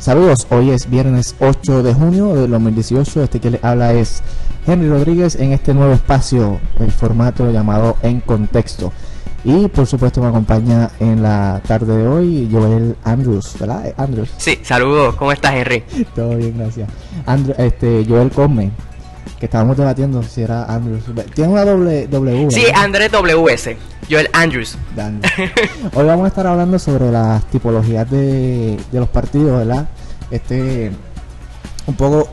Saludos, hoy es viernes 8 de junio de 2018. Este que le habla es Henry Rodríguez en este nuevo espacio, el formato llamado En Contexto. Y por supuesto me acompaña en la tarde de hoy Joel Andrews, ¿verdad? Eh, Andrews. Sí, saludos, ¿cómo estás, Henry? Todo bien, gracias. Andrew, este, Joel Come, que estábamos debatiendo si era Andrews. Tiene una doble W. Sí, Andrés WS, Joel Andrews. Hoy vamos a estar hablando sobre las tipologías de, de los partidos, ¿verdad? Este, un poco,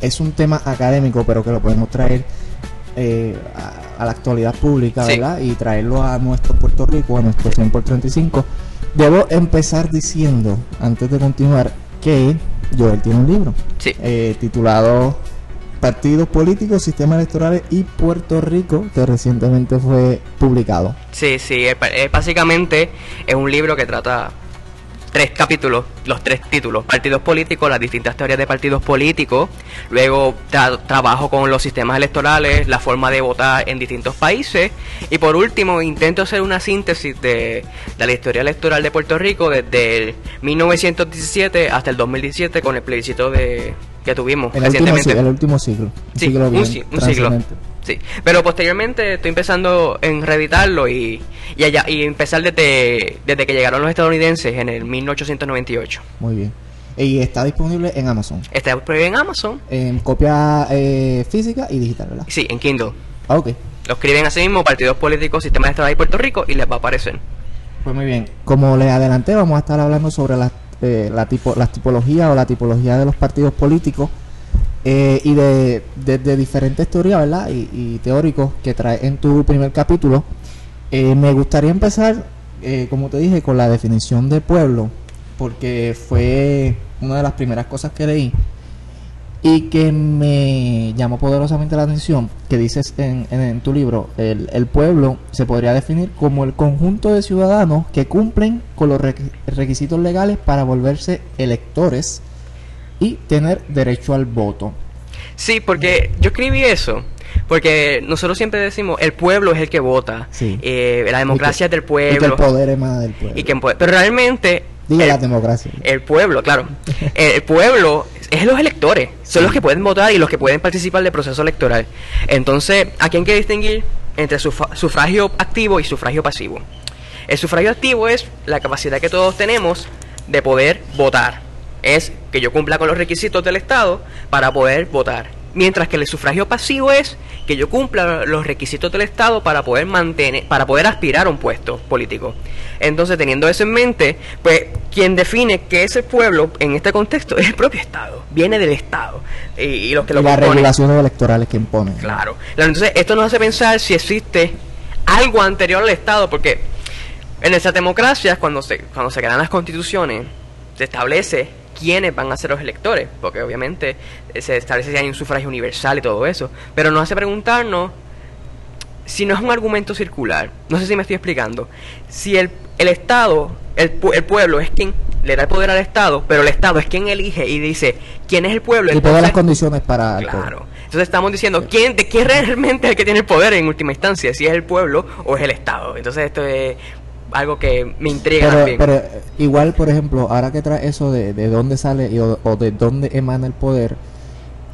es un tema académico, pero que lo podemos traer eh, a, a la actualidad pública, Sí. ¿verdad? Y traerlo a nuestro Puerto Rico, a nuestro 100 por 35. Debo empezar diciendo, antes de continuar, que Joel tiene un libro Sí. eh, titulado Partidos Políticos, Sistemas Electorales y Puerto Rico, que recientemente fue publicado. Sí, sí, es, básicamente es un libro que trata tres capítulos, los tres títulos, partidos políticos, las distintas teorías de partidos políticos, luego tra- trabajo con los sistemas electorales, la forma de votar en distintos países y por último intento hacer una síntesis de, de la historia electoral de Puerto Rico desde el 1917 hasta el 2017 con el plebiscito de que tuvimos El último, recientemente. si- el último siglo. Un Sí, siglo un, bien si- un siglo. Sí, pero posteriormente estoy empezando en reeditarlo y, y, allá, y empezar desde, desde que llegaron los estadounidenses en el 1898. Muy bien. Y está disponible en Amazon. Está disponible en Amazon, En copia eh, física y digital, ¿verdad? sí, en Kindle. Ah, ok. Lo escriben así mismo, partidos políticos, sistemas electorales de Puerto Rico y les va a aparecer. Pues muy bien. Como les adelanté, vamos a estar hablando sobre las eh, la tipo, las tipologías o la tipología de los partidos políticos eh, y de, de- diferentes teorías, ¿verdad? Y, y teóricos que trae en tu primer capítulo. Eh, me gustaría empezar, eh, como te dije, con la definición de pueblo, porque fue una de las primeras cosas que leí y que me llamó poderosamente la atención, que dices en, en- en tu libro, el, el pueblo se podría definir como el conjunto de ciudadanos que cumplen con los requ- requisitos legales para volverse electores y tener derecho al voto. Sí, porque yo escribí eso. Porque nosotros siempre decimos, el pueblo es el que vota. Sí. eh, la democracia es del Y que el pueblo. poder emana del pueblo. Y que puede- pero realmente... Digo el- la democracia. El pueblo, claro. El pueblo es los electores. Son Sí. los que pueden votar y los que pueden participar del proceso electoral. Entonces, aquí hay que distinguir entre sufra- sufragio activo y sufragio pasivo. El sufragio activo es la capacidad que todos tenemos de poder votar. Es que yo cumpla con los requisitos del Estado para poder votar. Mientras que el sufragio pasivo es que yo cumpla los requisitos del Estado para poder mantener, para poder aspirar a un puesto político. Entonces, teniendo eso en mente, pues quien define qué es el pueblo en este contexto es el propio Estado, viene del Estado. Y, y los que lo y las regulaciones electorales que imponen. Claro. Entonces, esto nos hace pensar si existe algo anterior al Estado, porque en nuestras democracias, cuando se, cuando se crean las constituciones, se establece quiénes van a ser los electores, porque obviamente eh, se establece si hay un sufragio universal y todo eso, pero nos hace preguntarnos si no es un argumento circular, no sé si me estoy explicando, si el, el Estado, el, el pueblo es quien le da el poder al Estado, pero el Estado es quien elige y dice quién es el pueblo. Y todas las condiciones para... Claro. Entonces estamos diciendo quién, de quién realmente es el que tiene el poder en última instancia, si es el pueblo o es el Estado. Entonces esto es algo que me intriga Pero, también. pero, eh, igual, por ejemplo, ahora que trae eso de, de dónde sale y o, o de dónde emana el poder,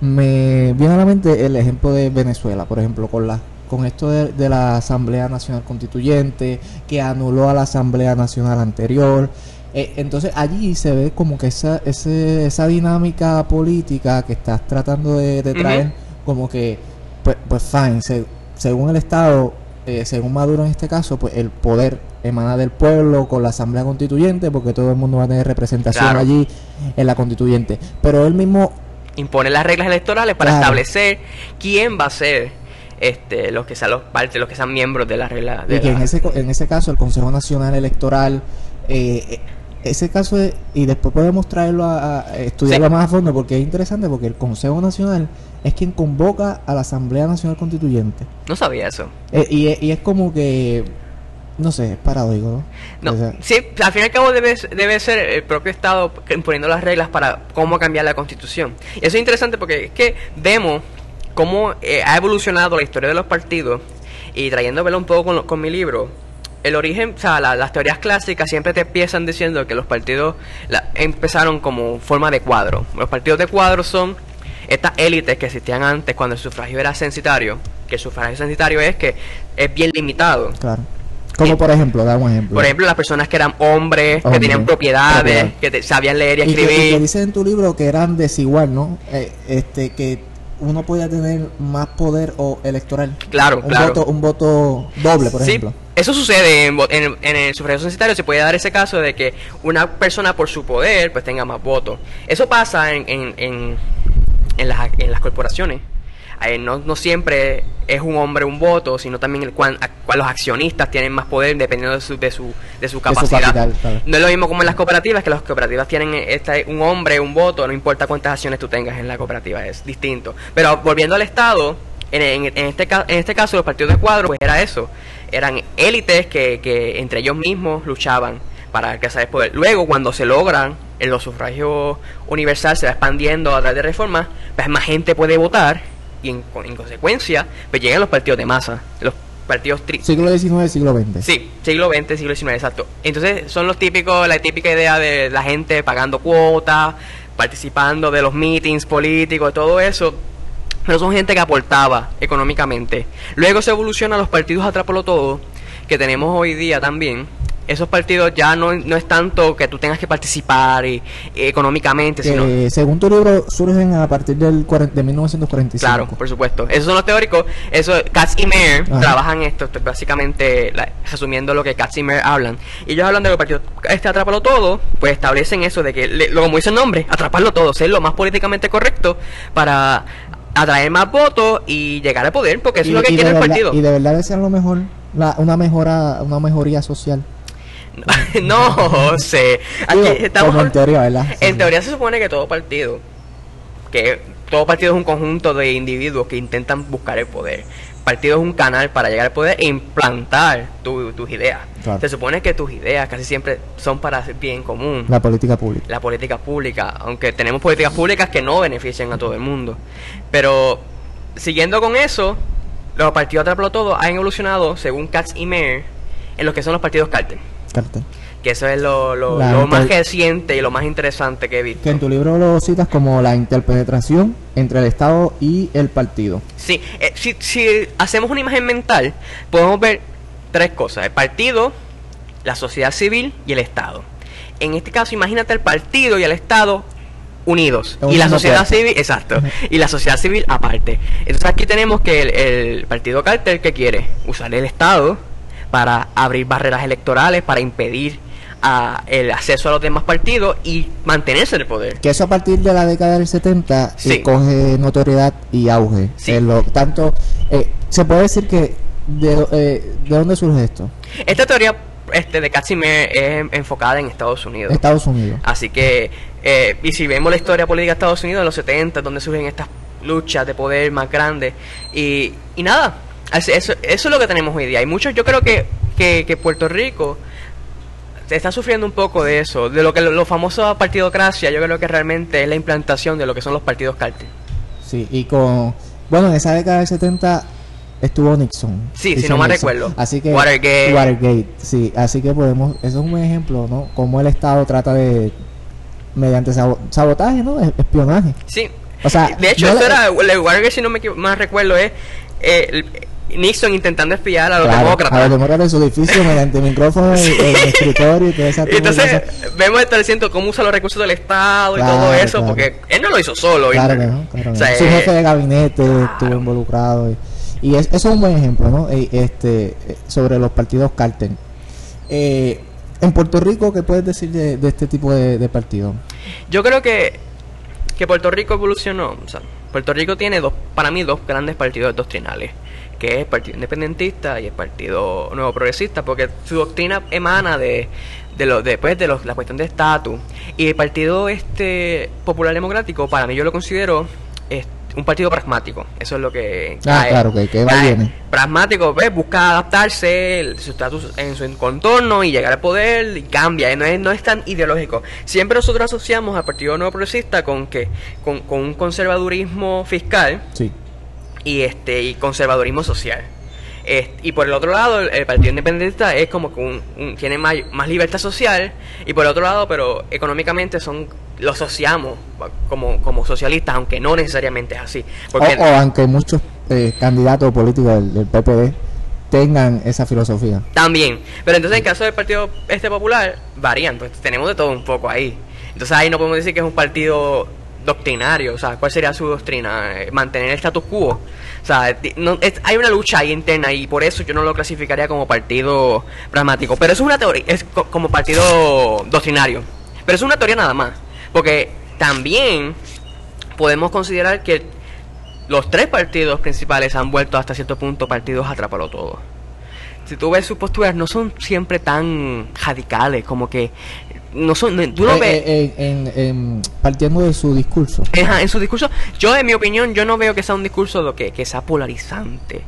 me viene a la mente el ejemplo de Venezuela, por ejemplo, con la con esto de, de la Asamblea Nacional Constituyente, que anuló a la Asamblea Nacional anterior. Eh, entonces allí se ve como que esa, ese, esa dinámica política que estás tratando de, de traer, como que, pues, pues fine, se- según el Estado, eh, según Maduro en este caso, pues el poder emana del pueblo con la Asamblea Constituyente, porque todo el mundo va a tener representación Claro. allí en la Constituyente. Pero él mismo Impone las reglas electorales para Claro. establecer quién va a ser este los que sean los partes, los que sean miembros de la regla. De y que la- en ese, en ese caso el Consejo Nacional Electoral, eh, eh, ese caso, y después podemos traerlo a, a estudiarlo Sí. más a fondo, porque es interesante, porque el Consejo Nacional es quien convoca a la Asamblea Nacional Constituyente. No sabía eso. Eh, y, es- y es como que, no sé, es paradójico, ¿no? No, O sea, sí, al fin y al cabo debe, debe ser el propio Estado imponiendo las reglas para cómo cambiar la Constitución. Y eso es interesante porque es que vemos cómo eh, ha evolucionado la historia de los partidos y trayéndolo un poco con, con mi libro, el origen, o sea, la- las teorías clásicas siempre te empiezan diciendo que los partidos la- empezaron como forma de cuadro. Los partidos de cuadro son estas élites que existían antes cuando el sufragio era censitario, que el sufragio censitario es que es bien limitado. Claro. Como por ejemplo, damos ejemplo. Por ejemplo, las personas que eran hombres, que tenían propiedades, propiedad. que te- sabían leer y y que, y escribir. que dice en tu libro que eran desigual, ¿no? Eh, este que uno podía tener más poder o electoral. Claro, un claro. voto un voto doble, por Sí, ejemplo. eso sucede en, en- en el sufragio censitario. Se puede dar ese caso de que una persona por su poder pues tenga más votos. Eso pasa en, en, en, en las, en las corporaciones. Eh, no, no siempre es un hombre un voto, sino también el cuan, a- cual los accionistas tienen más poder dependiendo de su, de su, de su capacidad. capital, claro. No es lo mismo como en las cooperativas, que las cooperativas tienen este, un hombre, un voto, no importa cuántas acciones tú tengas en la cooperativa, es distinto. Pero volviendo al Estado, en, en- en este, en este caso los partidos de cuadro, pues era eso, eran élites que, que entre ellos mismos luchaban para alcanzar el poder. Luego, cuando se logran, en los sufragios universal se va expandiendo a través de reformas, pues más gente puede votar y en, en consecuencia, pues llegan los partidos de masa, los partidos tri- Siglo XIX, siglo XX. Sí, siglo XX, siglo XIX, exacto. Entonces son los típicos, la típica idea de la gente pagando cuotas, participando de los meetings políticos, todo eso. Pero son gente que aportaba económicamente. Luego se evoluciona a los partidos atrápalo todo, que tenemos hoy día también. Esos partidos ya no, no es tanto que tú tengas que participar y, y económicamente, Que, sino según tu libro surgen a partir del cuaren- de 1945. Claro, por supuesto. Esos son los teóricos. Eso, Katz y Mayer Ajá. trabajan esto, esto es básicamente la- resumiendo lo que Katz y Mayer hablan. Y ellos hablan de los partidos, este atrápalo todo, pues establecen eso de que, le- como dice el nombre, atraparlo todo, ser lo más políticamente correcto para atraer más votos y llegar al poder, porque eso Y- es lo que quiere el verdad- partido. Y de verdad desean lo mejor, la- una mejora, una mejoría social. no sé. Aquí Digo, estamos como en teoría, ¿verdad? Sí, En sí. teoría se supone que todo partido, que todo partido es un conjunto de individuos que intentan buscar el poder. Partido es un canal para llegar al poder e implantar tu- tus ideas. Claro. Se supone que tus ideas casi siempre son para el bien común. La política pública. La política pública, aunque tenemos políticas públicas que no benefician a todo el mundo. Pero siguiendo con eso, los partidos atraplo todo han evolucionado, según Katz y Mayer, en lo que son los partidos cártel. Que eso es lo, lo- lo más reciente y lo más interesante que he visto. Que en tu libro lo citas como la interpenetración entre el Estado y el partido. Sí, eh, si, si hacemos una imagen mental, podemos ver tres cosas: el partido, la sociedad civil y el Estado. En este caso, imagínate el partido y el Estado unidos y la sociedad civil, exacto, y la sociedad civil aparte. Entonces aquí tenemos que el, el partido cártel que quiere usar el Estado para abrir barreras electorales, para impedir a el acceso a los demás partidos y mantenerse en el poder. Que eso a partir de la década del 70 eh, Sí. coge notoriedad y auge. Sí. En lo, tanto, eh, se puede decir que de, eh, ¿de dónde surge esto? Esta teoría este, de Katzimer es enfocada en Estados Unidos. Estados Unidos. Así que, eh, y si vemos la historia política de Estados Unidos en los 70, donde surgen estas luchas de poder más grandes, y, y nada, eso, eso es lo que tenemos hoy día. Hay muchos, yo creo que, que, que Puerto Rico está sufriendo un poco de eso, de lo que lo, lo famoso partidocracia, yo creo que realmente es la implantación de lo que son los partidos cártel. Sí, y con. Bueno, en esa década del 70 estuvo Nixon. Sí, si Richard no Nixon. recuerdo. Así que. Watergate. Watergate, sí. Así que podemos. Eso es un buen ejemplo, ¿no? Cómo el Estado trata de. Mediante sabo- sabotaje, ¿no? Es- Espionaje. Sí. O sea, de hecho, no eso era, el Watergate, si no me más recuerdo, es eh, Nixon intentando espiar a los Claro, demócratas. A los demócratas en su edificio mediante micrófono, Sí. el, el escritorio y toda esa Y entonces de vemos estableciendo cómo usa los recursos del Estado y Claro, todo eso, claro. porque él no lo hizo solo. Claro y- que no, claro o sea. Su eh, jefe de gabinete estuvo involucrado. Y, y es- eso es un buen ejemplo, ¿no? Eh, este, eh, sobre los partidos cártel. Eh, en Puerto Rico, ¿qué puedes decir de, de este tipo de, de partidos? Yo creo que, que Puerto Rico evolucionó. O sea, Puerto Rico tiene dos, para mí, dos grandes partidos doctrinales, que es el Partido Independentista y el Partido Nuevo Progresista, porque su doctrina emana de, de lo, después de los, la cuestión de estatus. Y el Partido este Popular Democrático, para mí yo lo considero este, un partido pragmático. Eso es lo que... Ah, claro, que- que va viene. Pragmático, ¿ves? busca adaptarse el- su estatus en su contorno y llegar al poder y cambia. y No es, no es tan ideológico. Siempre nosotros asociamos al Partido Nuevo Progresista con que con, con un conservadurismo fiscal Sí. Y este y conservadurismo social. Eh, y por el otro lado, el, el Partido Independentista es como que un, un- tiene más, más libertad social. Y por el otro lado, pero económicamente son lo asociamos como, como socialistas, aunque no necesariamente es así. Porque, O, o aunque muchos eh, candidatos políticos del, del PPD tengan esa filosofía. También. Pero entonces en el caso del Partido este Popular, varían, pues tenemos de todo un poco ahí. Entonces ahí no podemos decir que es un partido doctrinario, o sea, ¿cuál sería su doctrina? Eh, Mantener el status quo. O sea, hay una lucha ahí interna y por eso yo no lo clasificaría como partido pragmático. Pero eso es una teoría, es co- como partido doctrinario. Pero es una teoría nada más. Porque también podemos considerar que los tres partidos principales han vuelto hasta cierto punto partidos atrápalo todo. Si tú ves sus posturas, no son siempre tan radicales, como que no son. Tú no Eh, ves. eh, en- en- en- partiendo de su discurso. Ajá, en su discurso, yo en mi opinión, yo no veo que sea un discurso lo que, que sea polarizante.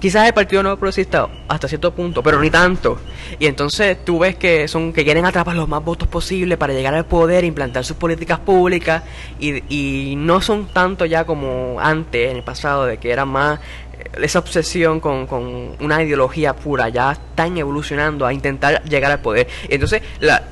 Quizás el Partido Nuevo Progresista hasta cierto punto, pero ni tanto. Y entonces tú ves que son que quieren atrapar los más votos posibles para llegar al poder, implantar sus políticas públicas y, y no son tanto ya como antes, en el pasado, de que era más eh, esa obsesión con, con una ideología pura, ya están evolucionando a intentar llegar al poder. Entonces, la,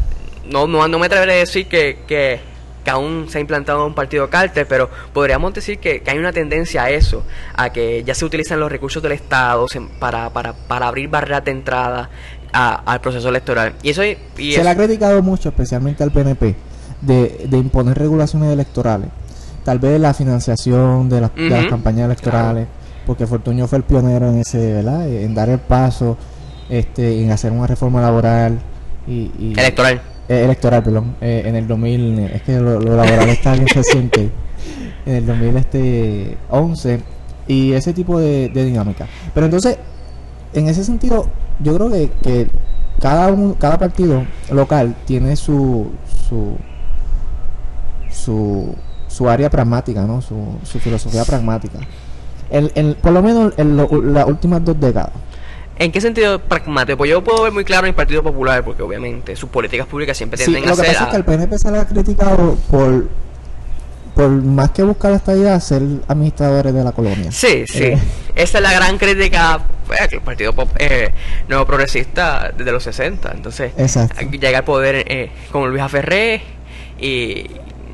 no, no, no me atreveré a decir que, que, que aún se ha implantado un partido cártel, pero podríamos decir que, que hay una tendencia a eso, a que ya se utilizan los recursos del Estado para, para, para abrir barreras de entrada a- al proceso electoral. Y eso, y Se eso- le ha criticado mucho, especialmente al PNP, de, de imponer regulaciones electorales. Tal vez la financiación de, las- de las campañas electorales, porque Fortuño fue el pionero en ese, ¿verdad? En dar el paso, este, en hacer una reforma laboral y, y- electoral. Eh, electoral, perdón, eh, en el 2000, es que lo, lo laboral está bien reciente, en el 2011 y ese tipo de, dinámica. Pero entonces, en ese sentido, yo creo que, cada un, cada partido local tiene su su su, su área pragmática, ¿no? Su, su filosofía pragmática. El, el- por lo menos en las últimas dos décadas. ¿En qué sentido pragmático? Pues yo puedo ver muy claro en el Partido Popular, porque obviamente sus políticas públicas siempre Sí, tienden lo a que ser... pasa es a- que el PNP se le ha criticado por, por más que buscar la estabilidad, ser administradores de la colonia. Sí, sí. Eh. Esa es la gran crítica pues, que el Partido Pop- eh, Nuevo Progresista desde los 60. Entonces, Exacto. llega al poder eh, con Luis Aferré y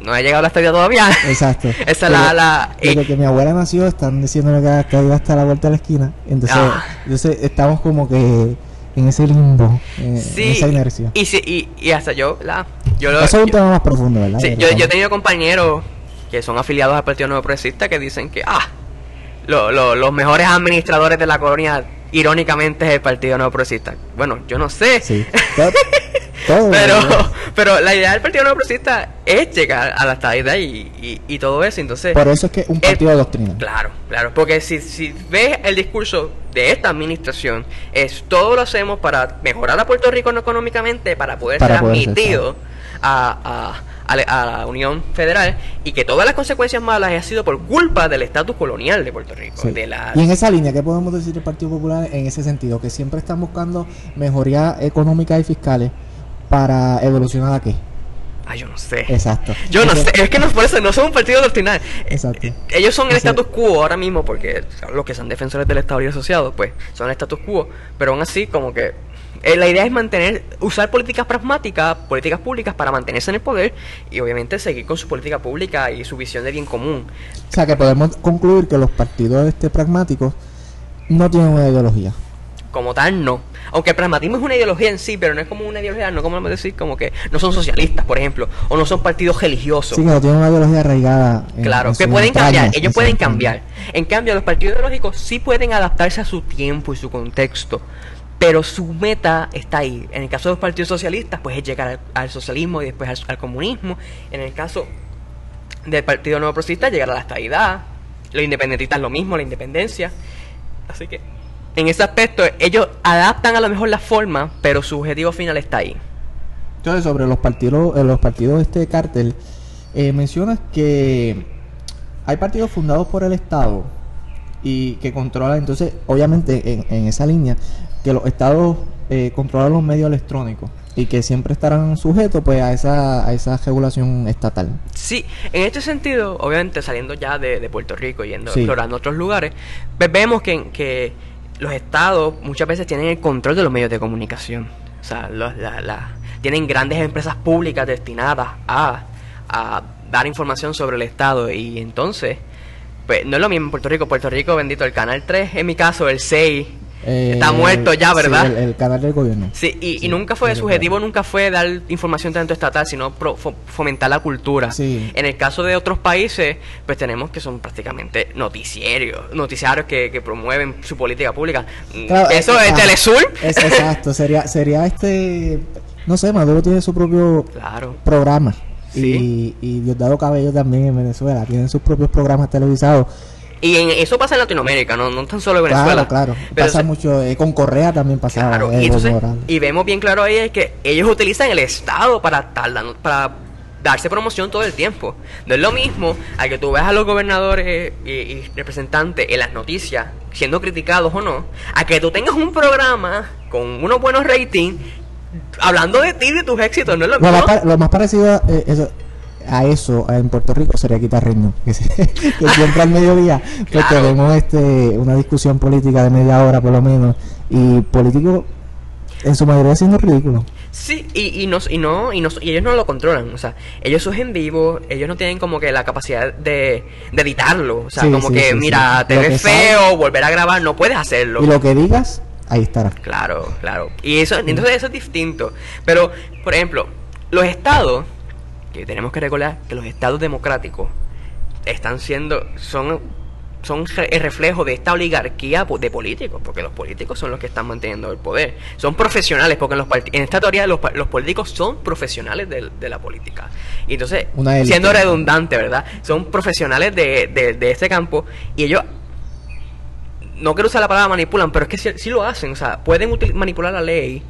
no ha llegado la estabilidad todavía. Exacto. Esa es la... la Desde eh, que mi abuela nació, están diciéndole que la estabilidad está a la vuelta de la esquina. Entonces, Ah. entonces estamos como que en ese limbo, eh, en sí, esa inercia. y, sí, y, y hasta yo, la, yo lo... Eso es un yo- tema más profundo, ¿verdad? Sí, yo, yo he tenido compañeros que son afiliados al Partido Nuevo Progresista que dicen que, ah, lo- lo- los mejores administradores de la colonia, irónicamente, es el Partido Nuevo Progresista. Bueno, yo no sé. Sí. todo, Pero, pero la idea del Partido Nuevo Progresista es llegar a la estabilidad y, y, y todo eso. Entonces, Por eso es que un partido de doctrina. Claro, claro, porque si, si ves el discurso de esta administración, es todo lo hacemos para mejorar a Puerto Rico económicamente, para poder Para ser poder ser admitido a, a- a la- a la Unión Federal y que todas las consecuencias malas han sido por culpa del estatus colonial de Puerto Rico. Sí. De la, Y en esa línea, ¿qué podemos decir del Partido Popular en ese sentido? Que siempre están buscando mejorías económicas y fiscales para evolucionar a qué. Ay, yo no sé. Exacto. Yo no sé, es que no, por eso no son un partido doctrinal. Exacto. Eh, Ellos son el status quo ahora mismo porque los que son defensores del Estado y asociados, pues son el status quo, pero aún así como que eh, la idea es mantener, usar políticas pragmáticas, políticas públicas para mantenerse en el poder y obviamente seguir con su política pública y su visión de bien común. O sea, que podemos concluir que los partidos este pragmáticos no tienen una ideología. Como tal, no. Aunque el pragmatismo es una ideología en sí, pero no es como una ideología, no como decir como que no son socialistas, por ejemplo, o no son partidos religiosos. Sí, no tienen una ideología arraigada. en- Claro, en que pueden cambiar, ellos pueden cambiar. En cambio, los partidos ideológicos sí pueden adaptarse a su tiempo y su contexto, pero su meta está ahí. En el caso de los partidos socialistas, pues es llegar al, al socialismo y después al, al comunismo. En el caso del Partido Nuevo Progresista, llegar a la estabilidad. Los independentistas lo mismo, la independencia. Así que, en ese aspecto, ellos adaptan a lo mejor la forma, pero su objetivo final está ahí. Entonces, sobre los partidos, eh, los partidos este cártel, eh, mencionas que hay partidos fundados por el Estado y que controlan, entonces, obviamente, en, en esa línea, que los estados eh, controlan los medios electrónicos y que siempre estarán sujetos pues a esa, a esa regulación estatal. Sí, en este sentido, obviamente saliendo ya de, de Puerto Rico, yendo Sí. explorando otros lugares, pues vemos que, que los estados muchas veces tienen el control de los medios de comunicación. O sea, los- la- tienen grandes empresas públicas destinadas a, a dar información sobre el estado y entonces, pues no es lo mismo en Puerto Rico. Puerto Rico, bendito, el Canal 3, en mi caso, el 6, Eh, está muerto ya, sí, ¿verdad? el, el canal del gobierno. Sí, y, Sí, y nunca fue, sí, su objetivo nunca fue dar información tanto estatal, sino pro- fo- fomentar la cultura. Sí. En el caso de otros países, pues tenemos que son prácticamente noticiarios, noticiarios que, que promueven su política pública. Mm, Claro, Eso eh, es Telesur. es- exacto, sería, sería este, no sé, Maduro tiene su propio Claro. programa. Sí. Y, y Diosdado Cabello también en Venezuela, tienen sus propios programas televisados. Y en- eso pasa en Latinoamérica, no, no tan solo en Venezuela. Claro, claro. Pero Pasa mucho, eh, con Correa también pasaba. Claro, eh, y, entonces- vemos bien claro ahí es que ellos utilizan el Estado para, para darse promoción todo el tiempo. No es lo mismo a que tú veas a los gobernadores y, y representantes en las noticias siendo criticados o no, a que tú tengas un programa con unos buenos ratings hablando de ti y de tus éxitos, no es lo Lo mismo. más, lo más parecido a, eh, eso, a eso en Puerto Rico sería. Que, se- que siempre al mediodía pues Claro. tenemos este, una discusión política de media hora por lo menos. Y políticos en su mayoría siendo ridículos. Sí, y, y, no, y, no, y, no, y ellos no lo controlan, o sea, ellos son en vivo, ellos no tienen como que la capacidad de, de editarlo, o sea, Sí, como sí, que, sí, mira, te ves feo, volver a grabar, no puedes hacerlo. Y lo que digas, ahí estará. Claro, claro. Y eso, entonces eso es distinto. Pero, por ejemplo, los estados, que tenemos que recordar que los estados democráticos están siendo, son, son el reflejo de esta oligarquía de políticos, porque los políticos son los que están manteniendo el poder. Son profesionales, porque en, los en esta teoría los, los políticos son profesionales de, de la política. Y entonces, Una siendo redundante, ¿verdad? Son profesionales de, de, de este campo y ellos no quiero usar la palabra manipulan, pero es que sí, sí lo hacen. O sea, pueden manipular la ley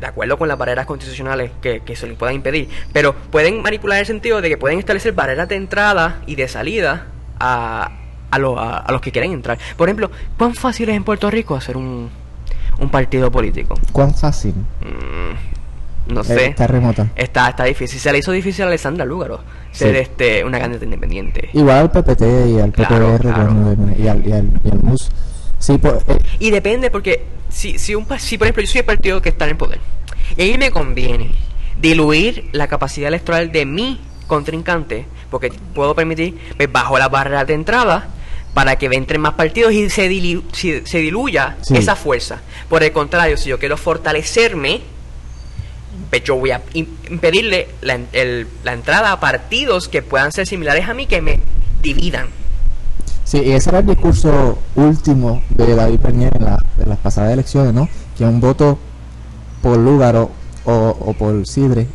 de, acuerdo con las barreras constitucionales que, que se les puedan impedir, pero pueden manipular en el sentido de que pueden establecer barreras de entrada y de salida a, a, lo- a- a los que quieren entrar. Por ejemplo, ¿cuán fácil es en Puerto Rico hacer un, un partido político? ¿Cuán fácil? Mm, no Eh, sé. Está remota. Está, está difícil. Se le hizo difícil a Alessandra Lúgaro ser Sí. este, una candidata independiente. Igual al PPT y al PPR claro. y, al, y, al, y al MUS. Sí, pues, eh, Y depende porque si, si, un, si por ejemplo yo soy el partido que está en el poder y a mí me conviene diluir la capacidad electoral de mi contrincante porque puedo permitir pues, bajo las barreras de entrada para que entren más partidos y se, dilu- si- se diluya Sí. esa fuerza. Por el contrario, si yo quiero fortalecerme, pues yo voy a im- impedirle la, el- la entrada a partidos que puedan ser similares a mí que me dividan. Sí, y ese era el discurso último de David Bernier en, la- en las pasadas elecciones, ¿no? Que un voto por Lúgaro o, o por Sidre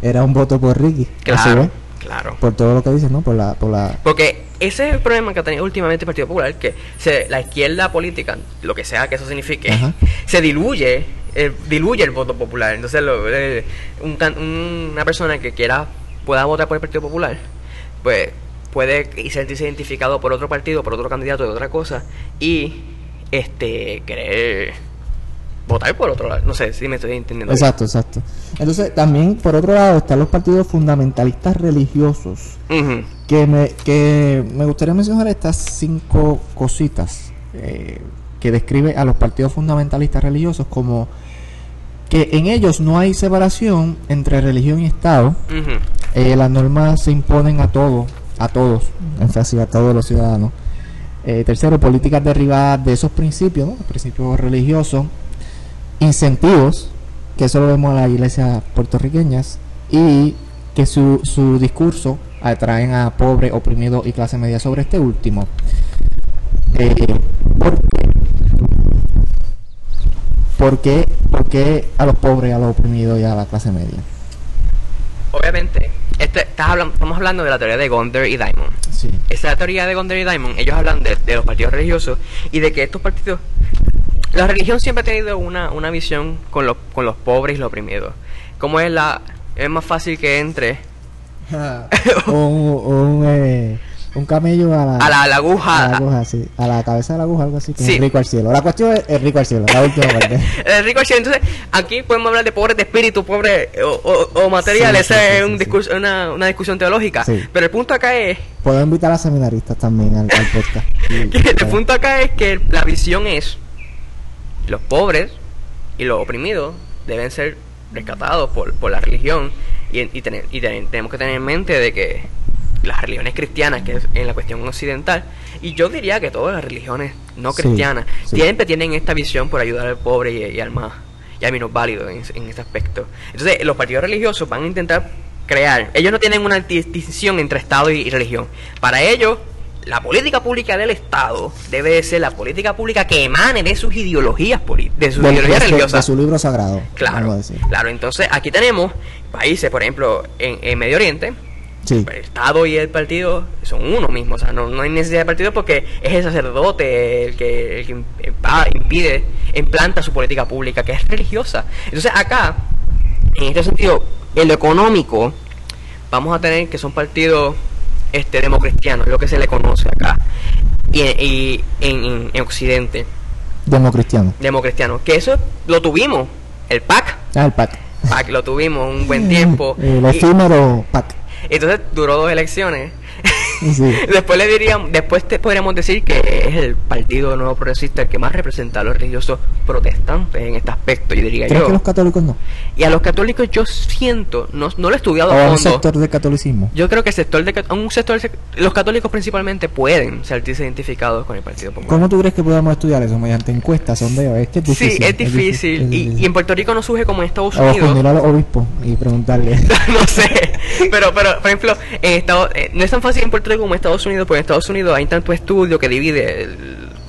era un voto por Ricky. Claro, claro. por todo lo que dice, ¿no? Por la, por la Porque ese es el problema que ha tenido últimamente el Partido Popular, que se, la izquierda política, lo que sea que eso signifique, Ajá. se diluye, eh, diluye el voto popular. Entonces, lo- eh, un- una persona que quiera, pueda votar por el Partido Popular, pues puede y sentirse identificado por otro partido, por otro candidato de otra cosa, y este querer votar por otro lado. No sé si me estoy entendiendo. bien. Exacto, exacto. Entonces, también, por otro lado, están los partidos fundamentalistas religiosos. Que me, que me gustaría mencionar estas cinco cositas eh, que describe a los partidos fundamentalistas religiosos como que en ellos no hay separación entre religión y Estado. Eh, las normas se imponen a todos, a todos, énfasis a todos los ciudadanos. Eh, tercero, políticas derivadas de esos principios, principios religiosos, incentivos, que eso lo vemos a las iglesias puertorriqueñas, y que su, su discurso atraen a pobres, oprimidos y clase media sobre este último. Eh, ¿por qué? ¿Por qué? ¿Por qué a los pobres, a los oprimidos y a la clase media? Obviamente, este, estás hablan- estamos hablando de la teoría de Gonder y Diamond. Sí. Esa teoría de Gonder y Diamond, ellos hablan de, de los partidos religiosos y de que estos partidos... La religión siempre ha tenido una, una visión con los, con los pobres y los oprimidos. Como es la... Es más fácil que entre un, un, eh, un camello a la, a la, a la aguja... a la aguja, sí. A la cabeza de la aguja, algo así, que Sí. es rico al cielo. La cuestión es, es rico al cielo, la última parte. Rico al cielo. Entonces, aquí podemos hablar de pobres de espíritu, pobres o, o, o material. Sí, Esa sí, es un discurso, Una, una discusión teológica. Pero el punto acá es Puedo invitar a seminaristas también al, al podcast. El punto acá es que la visión es Los pobres y los oprimidos deben ser rescatados por, por la religión y, y, tener, y tenemos que tener en mente de que las religiones cristianas, que es en la cuestión occidental, y yo diría que todas las religiones no cristianas siempre tienen esta visión por ayudar al pobre y, al más y al menos válido en, en este aspecto. Entonces, los partidos religiosos van a intentar crear, ellos no tienen una distinción entre Estado y, religión. Para ellos, la política pública del Estado debe ser la política pública que emane de sus ideologías de sus ideologías religiosas. De su libro sagrado. Claro, claro. Entonces, aquí tenemos países, por ejemplo, en Medio Oriente, el Estado y el partido son uno mismo, o sea, no, no hay necesidad de partido porque es el sacerdote el que, el que impide, implanta su política pública, que es religiosa. Entonces acá, en este sentido, en lo económico, vamos a tener que son partidos este democristianos, lo que se le conoce acá, y, en, en, Occidente. Democristiano. Democristiano, que eso lo tuvimos, el PAC. Ah, el PAC. PAC lo tuvimos un buen tiempo. El efímero PAC. Entonces duró dos elecciones después le dirían, después te podríamos decir que es el partido nuevo progresista el que más representa a los religiosos protestantes en este aspecto, y diría yo. que los católicos no? Y a los católicos yo siento, no, no lo he estudiado a un sector del catolicismo? Yo creo que el sector de un sector los católicos principalmente pueden sentirse identificados con el Partido Popular. ¿Cómo tú crees que podamos estudiar eso mediante encuestas, sondeos? Es que es difícil. Sí, es difícil. y, en Puerto Rico no surge como en Estados Unidos. O a los obispos y preguntarle. no sé. Pero, pero, por ejemplo, en Estados, eh, no es tan fácil en Puerto Rico como Estados Unidos, porque en Estados Unidos hay tanto estudio que divide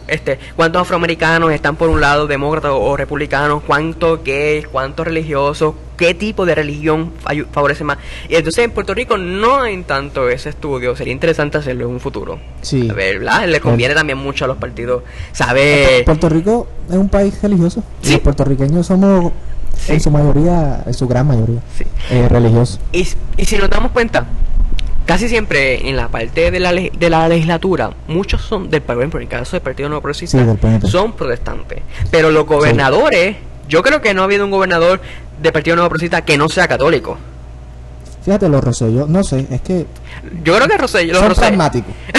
este cuántos afroamericanos están por un lado demócratas o, republicanos, cuántos gays, cuántos religiosos, qué tipo de religión favorece más. Y entonces en Puerto Rico no hay tanto ese estudio, sería interesante hacerlo en un futuro. Sí. A ver, ¿verdad? Le conviene también mucho a los partidos saber... Puerto Rico es un país religioso. ¿Sí? Los puertorriqueños somos en su mayoría, en su gran mayoría, eh, religiosos. Y, y si nos damos cuenta, casi siempre en la parte de la, de la legislatura, muchos son del en el caso del Partido Nuevo Progresista, son protestantes. Pero los gobernadores, yo creo que no ha habido un gobernador del Partido Nuevo Progresista que no sea católico. Fíjate, los Rosselló, no sé, es que. Yo creo que Rosselló. Son pragmáticos.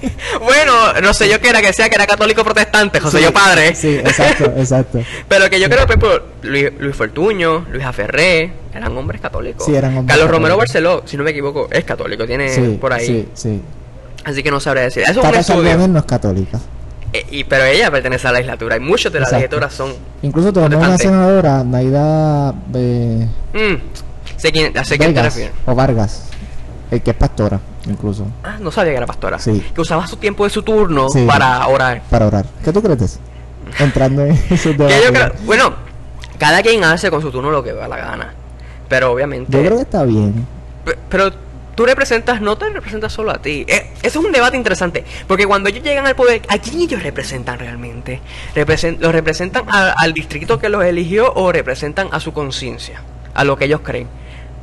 bueno, no sé yo que era que sea que era católico protestante, José yo padre. Sí, exacto, exacto. Pero que yo creo que por Luis, Luis Fortuño, Luis Aferré, eran hombres católicos. Sí, eran hombres Carlos Romero Barceló, si no me equivoco, es católico, tiene por ahí. Sí, sí. Así que no sabré decir. Eso es un no es católica. Eh, y, pero ella pertenece a la legislatura y muchos de las legislaturas son. Incluso tenemos una senadora, Naida. de mm, sé quién, sé quién te refieres. O Vargas, el que es pastora incluso. Ah, no sabía que era pastora. Sí. Que usaba su tiempo de su turno para orar. Para orar. ¿Qué tú crees? Entrando en esos bueno, cada quien hace con su turno lo que va a la gana. Pero obviamente. Yo creo que está bien. Pero tú representas, no te representas solo a ti. Eh, eso es un debate interesante. Porque cuando ellos llegan al poder, ¿a quién ellos representan realmente? ¿Los representan al distrito que los eligió o representan a su conciencia? A lo que ellos creen.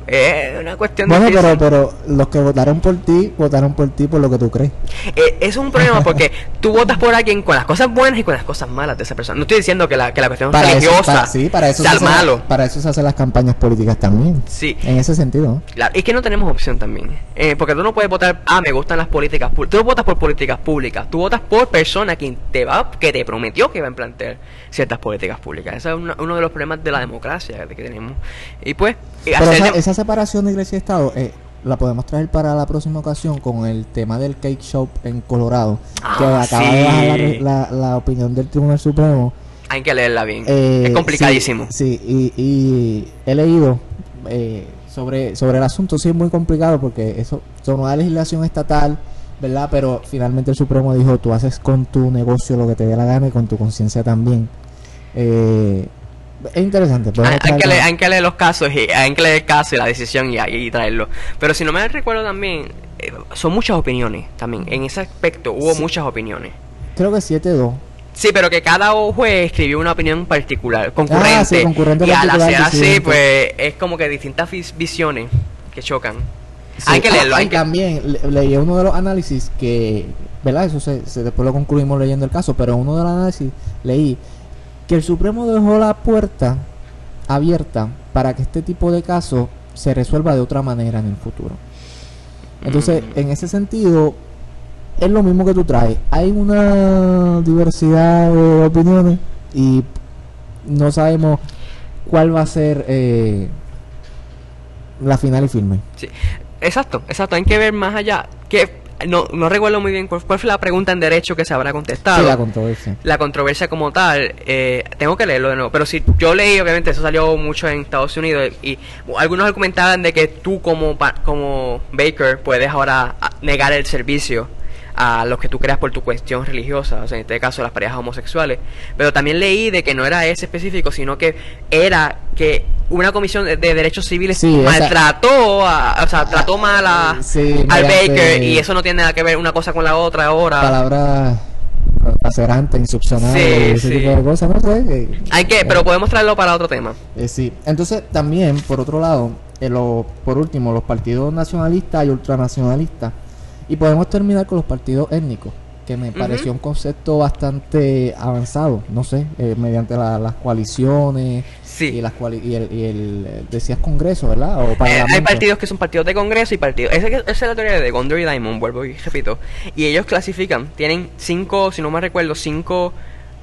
Es una cuestión bueno, pero, pero los que votaron por ti, votaron por ti por lo que tú crees. Eh, es un problema porque tú votas por alguien con las cosas buenas y con las cosas malas de esa persona. No estoy diciendo que la, que la cuestión para religiosa para, sí, para eso sea malo. para eso se hacen las campañas políticas también. Sí. En ese sentido. Claro, es que no tenemos opción también. Eh, porque tú no puedes votar, ah, me gustan las políticas públicas. Tú no votas por políticas públicas. Tú votas por persona quien te va, que te prometió que va a implantar ciertas políticas públicas. Ese es uno de los problemas de la democracia que tenemos. Y pues... Pero esa, esa separación de iglesia Estado, eh, la podemos traer para la próxima ocasión con el tema del cake shop en Colorado, que ah, acaba de bajar la, opinión del Tribunal Supremo. Hay que leerla bien. es eh, complicadísimo. Sí, y, he leído eh, sobre, sobre el asunto, sí es muy complicado porque eso son una legislación estatal, ¿verdad? Pero finalmente el Supremo dijo, tú haces con tu negocio lo que te dé la gana y con tu conciencia también. Eh, es interesante. Hay, que leer, hay, que leer, los casos y hay que leer el caso y la decisión y, y traerlo. Pero si no me recuerdo también, eh, son muchas opiniones también. En ese aspecto hubo muchas opiniones. Creo que 7-2. Sí, pero que cada juez escribió una opinión particular, concurrente. Ah, sí, concurrente y al hacer así, pues es como que distintas visiones que chocan. hay que leerlo. hay también leí uno de los análisis que, ¿verdad? Eso se, después lo concluimos leyendo el caso, pero uno de los análisis leí que el Supremo dejó la puerta abierta para que este tipo de casos se resuelva de otra manera en el futuro. Entonces, mm. en ese sentido, es lo mismo que tú traes. Hay una diversidad de opiniones y no sabemos cuál va a ser eh, la final y firme. Sí. Exacto, exacto. Hay que ver más allá. Que no, no recuerdo muy bien cuál, cuál fue la pregunta en derecho que se habrá contestado. Sí, la controversia. la controversia como tal, eh, tengo que leerlo de nuevo. Pero si yo leí, obviamente, eso salió mucho en Estados Unidos y algunos argumentaban de que tú como, como Baker puedes ahora ah, negar el servicio a los que tú creas por tu cuestión religiosa, o sea, en este caso las parejas homosexuales. Pero también leí de que no era ese específico, sino que era que una comisión de, de derechos civiles Sí, esa- maltrató, a, o sea, trató mal a, Sí, al Baker y eso no tiene nada que ver una cosa con la otra ahora. Palabras lacerantes, insuccionables, Sí, ese sí. tipo de cosas, no sé. eh, Hay que, pero podemos traerlo para otro tema. Eh, sí, entonces también, por otro lado, eh, lo- por último, los partidos nacionalistas y ultranacionalistas. Y podemos terminar con los partidos étnicos, que me pareció un concepto bastante avanzado, no sé, eh, mediante la- las coaliciones Sí. y, las coali- y el, y el, eh, decías congreso, ¿verdad? O Eh, hay partidos que son partidos de Congreso y partidos. Esa, esa es la teoría de Gondor y Diamond, vuelvo y repito. Y ellos clasifican, tienen cinco, si no me recuerdo, cinco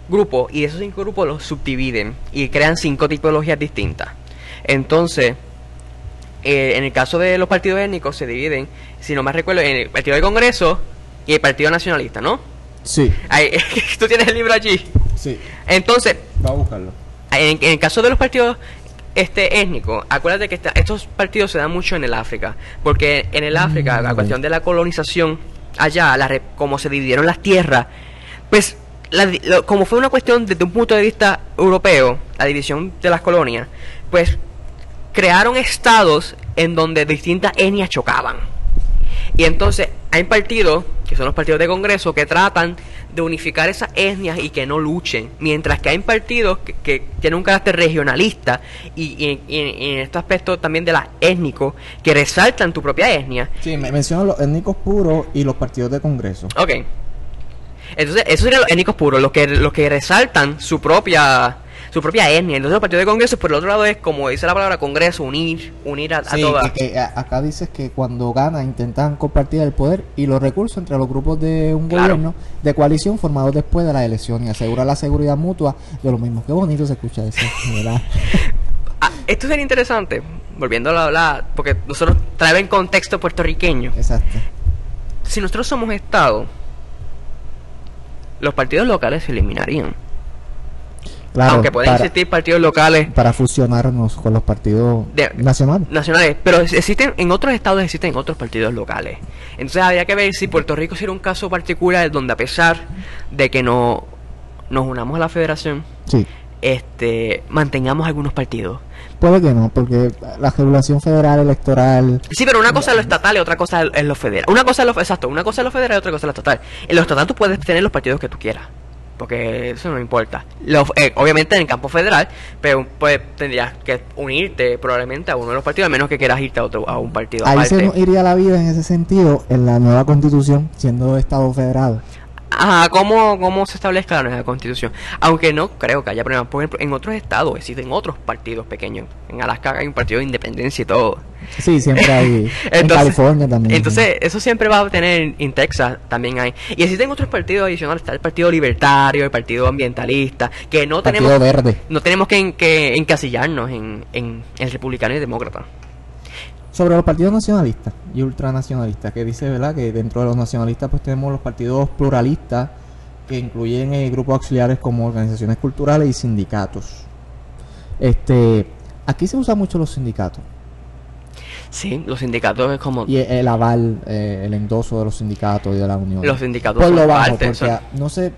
grupos y esos cinco grupos los subdividen y crean cinco tipologías distintas. Entonces, eh, en el caso de los partidos étnicos se dividen, si no me recuerdo, en el partido de Congreso y el partido nacionalista, ¿no? Sí, Ahí, tú tienes el libro allí. sí, Entonces, va a buscarlo. en, en el caso de los partidos este étnicos, acuérdate que esta- estos partidos se dan mucho en el África, porque en el África, la ok. cuestión de la colonización allá, la re- como se dividieron las tierras, pues la lo- como fue una cuestión desde un punto de vista europeo, la división de las colonias, pues crearon estados en donde distintas etnias chocaban. Y entonces hay partidos, que son los partidos de Congreso, que tratan de unificar esas etnias y que no luchen. Mientras que hay partidos que, que tienen un carácter regionalista y en este aspecto también de las étnicos, que resaltan tu propia etnia. Sí, me menciono los étnicos puros y los partidos de congreso. Ok. Entonces, esos serían los étnicos puros, los que, los que resaltan su propia su propia etnia. Entonces, los partidos de Congreso, por el otro lado, es como dice la palabra Congreso, unir, unir a, a Sí, todas. que- que a- acá dices que cuando gana intentan compartir el poder y los recursos entre los grupos de un Claro. gobierno de coalición formados después de la elección y asegurar la seguridad mutua de los mismos. Qué bonito se escucha eso, ¿verdad? Ah, esto sería interesante, volviendo a la, la- porque nosotros traemos en contexto puertorriqueño. Exacto. Si nosotros somos Estado, los partidos locales se eliminarían. Claro, Aunque pueden para, existir partidos locales para fusionarnos con los partidos De- nacionales. nacionales, pero existen en otros estados existen otros partidos locales. Entonces habría que ver si Puerto Rico sería un caso particular donde a pesar de que no nos unamos a la federación, Sí. este mantengamos algunos partidos. Puede que no, porque la regulación federal electoral Sí, pero una cosa es lo estatal y otra cosa es lo federal. Una cosa es lo exacto, una cosa es lo federal y otra cosa es lo estatal. En lo estatal tú puedes tener los partidos que tú quieras. Porque eso no importa. Lo- eh, obviamente en el campo federal, pero pues tendrías que unirte probablemente a uno de los partidos, a menos que quieras irte a otro a un partido ahí se aparte. nos iría la vida en ese sentido en la nueva constitución siendo estado federado. Ajá, ¿cómo, ¿cómo se establezca la nueva constitución? Aunque no creo que haya problemas. Por ejemplo, en otros estados existen otros partidos pequeños. En Alaska hay un partido de independencia y todo. Sí, siempre hay. en California también. Entonces, eso siempre va a tener en Texas también hay. Y existen otros partidos adicionales. Está el Partido Libertario, el Partido Ambientalista, que no Partido tenemos Verde. no tenemos que, en- que encasillarnos en, en, en republicano y demócrata. Sobre los partidos nacionalistas y ultranacionalistas, que dice, ¿verdad? Que dentro de los nacionalistas pues tenemos los partidos pluralistas que incluyen eh, grupos auxiliares como organizaciones culturales y sindicatos. Este, aquí se usan mucho los sindicatos Sí, los sindicatos es como... y el aval, eh, el endoso de los sindicatos y de la unión. Los sindicatos Por lo bajo, parte, porque son- no sé,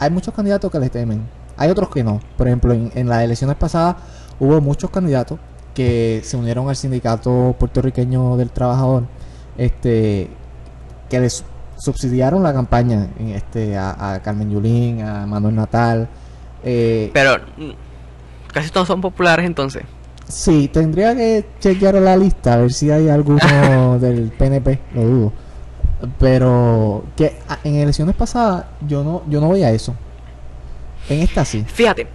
hay muchos candidatos que les temen, hay otros que no. Por ejemplo, en, en las elecciones pasadas hubo muchos candidatos que se unieron al sindicato puertorriqueño del trabajador, este, que les subsidiaron la campaña, este, a, a Carmen Yulín, a Manuel Natal. eh, Pero casi todos son populares entonces. Sí, tendría que chequear la lista a ver si hay alguno del PNP, lo dudo. Pero que a- en elecciones pasadas yo no yo no veía eso. En esta sí. Fíjate,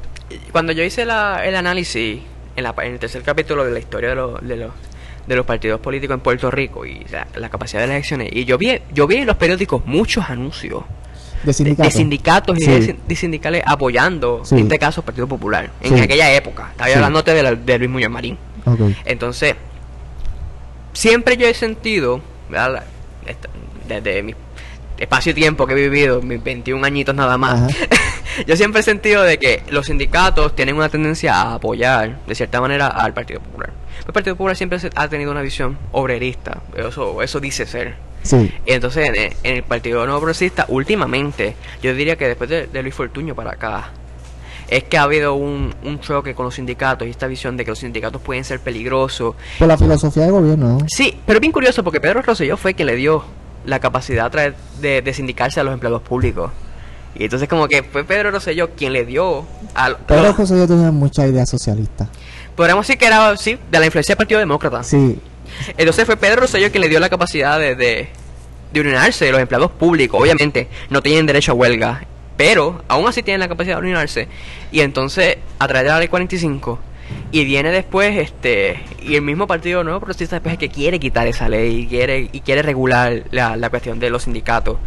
cuando yo hice la- el análisis en, la, en el tercer capítulo de la historia de, los de, los, de los partidos políticos en Puerto Rico y la, la capacidad de las elecciones, y yo vi, yo vi en los periódicos muchos anuncios De sindicatos. sindicatos y Sí. de, sindicales apoyando, Sí. en este caso, Partido Popular, en Sí. aquella época. Estaba Sí. hablándote de, la- de Luis Muñoz Marín. Entonces, siempre yo he sentido, desde mi espacio-tiempo que he vivido, mis 21 añitos nada más. yo siempre he sentido de que los sindicatos tienen una tendencia a apoyar, de cierta manera, al Partido Popular. El Partido Popular siempre ha tenido una visión obrerista, eso, eso dice ser. Sí. Y entonces en el, en el Partido Nuevo Progresista, últimamente, yo diría que después de, de Luis Fortuño para acá, es que ha habido un, un choque con los sindicatos y esta visión de que los sindicatos pueden ser peligrosos. Por la filosofía de gobierno, ¿no? Sí, pero es bien curioso porque Pedro Rosselló fue quien le dio la capacidad a través de, de sindicarse a los empleados públicos. Y entonces como que fue Pedro Rosselló quien le dio a... Pedro yo tenía mucha idea socialista. podríamos decir que era, sí, de la influencia del Partido Demócrata. Sí. Entonces fue Pedro Rosselló quien le dio la capacidad de, de, de unirse. Los empleados públicos, obviamente, no tienen derecho a huelga, pero aún así tienen la capacidad de unirse. Y entonces, a través de la ley 45, y viene después, este, y el mismo Partido Nuevo Progresista después es que quiere quitar esa ley y quiere, y quiere regular la, la cuestión de los sindicatos.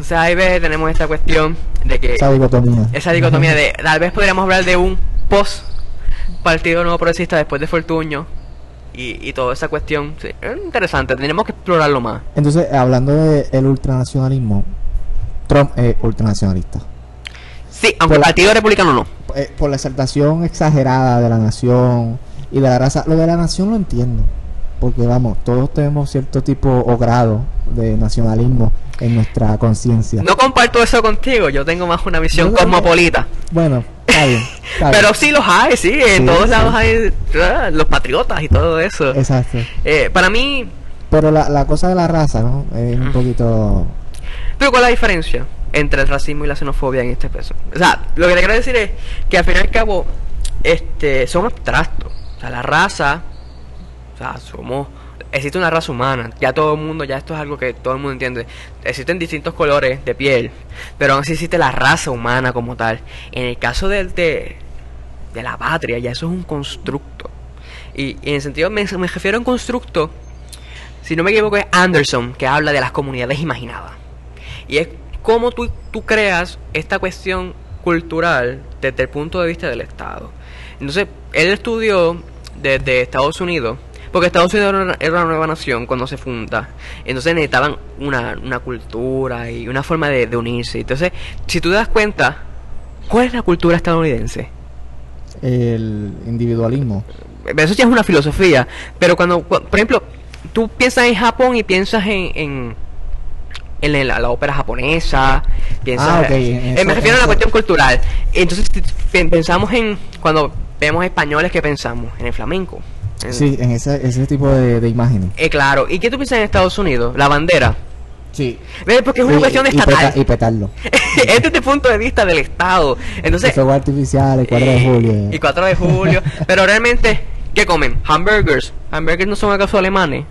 Entonces ahí ves, tenemos esta cuestión de que Esa dicotomía. esa dicotomía de tal vez podríamos hablar de un post partido nuevo progresista después de Fortuño y, y toda esa cuestión sí, es interesante tenemos que explorarlo más Entonces, hablando del ultranacionalismo, Trump es ultranacionalista. sí aunque el Por partido republicano no Eh, por la exaltación exagerada de la nación y de la raza. Lo de la nación lo entiendo. Porque vamos, todos tenemos cierto tipo o grado de nacionalismo en nuestra conciencia. no comparto eso contigo yo tengo más una visión cosmopolita Bueno, está bien. está pero sí los hay sí en Sí, todos sí. lados hay los patriotas y todo eso Exacto. Eh, para mí Pero la, la cosa de la raza, ¿no? Es un poquito... Pero ¿cuál es la diferencia entre el racismo y la xenofobia en este peso? O sea, lo que te quiero decir es que al fin y al cabo este, son abstractos. O sea, la raza, sea, somos... Existe una raza humana, ya todo el mundo, ya esto es algo que todo el mundo entiende. Existen distintos colores de piel, pero aún así existe la raza humana como tal. En el caso de, de la patria, ya eso es un constructo. Y, y en el sentido, me, me refiero a un constructo, si no me equivoco, es Anderson, que habla de las comunidades imaginadas. Y es cómo tú, tú creas esta cuestión cultural desde el punto de vista del Estado. Entonces, él estudió desde Estados Unidos, porque Estados Unidos era una, era una nueva nación cuando se funda. Entonces necesitaban una, una cultura y una forma de, de unirse. Entonces, si tú te das cuenta, ¿cuál es la cultura estadounidense? El individualismo. Eso ya es una filosofía. Pero cuando, cu- por ejemplo, tú piensas en Japón y piensas en, en, en la, la ópera japonesa, piensas, Ah, ok, en eh, eso- me refiero a la cuestión cultural. Entonces, pensamos en, cuando vemos españoles, ¿qué pensamos? En el flamenco. Sí, en ese, ese tipo de, de imágenes. Eh, claro. ¿Y qué tú piensas en Estados Unidos? La bandera. Sí. ¿Ves? Porque es una Y- cuestión y estatal. peta- y petarlo. es desde el punto de vista del Estado. Entonces, Fuegos artificiales, 4 de y- julio. Y 4 de julio. Pero realmente, ¿qué comen? Hamburgers. Hamburgers no son acaso alemanes.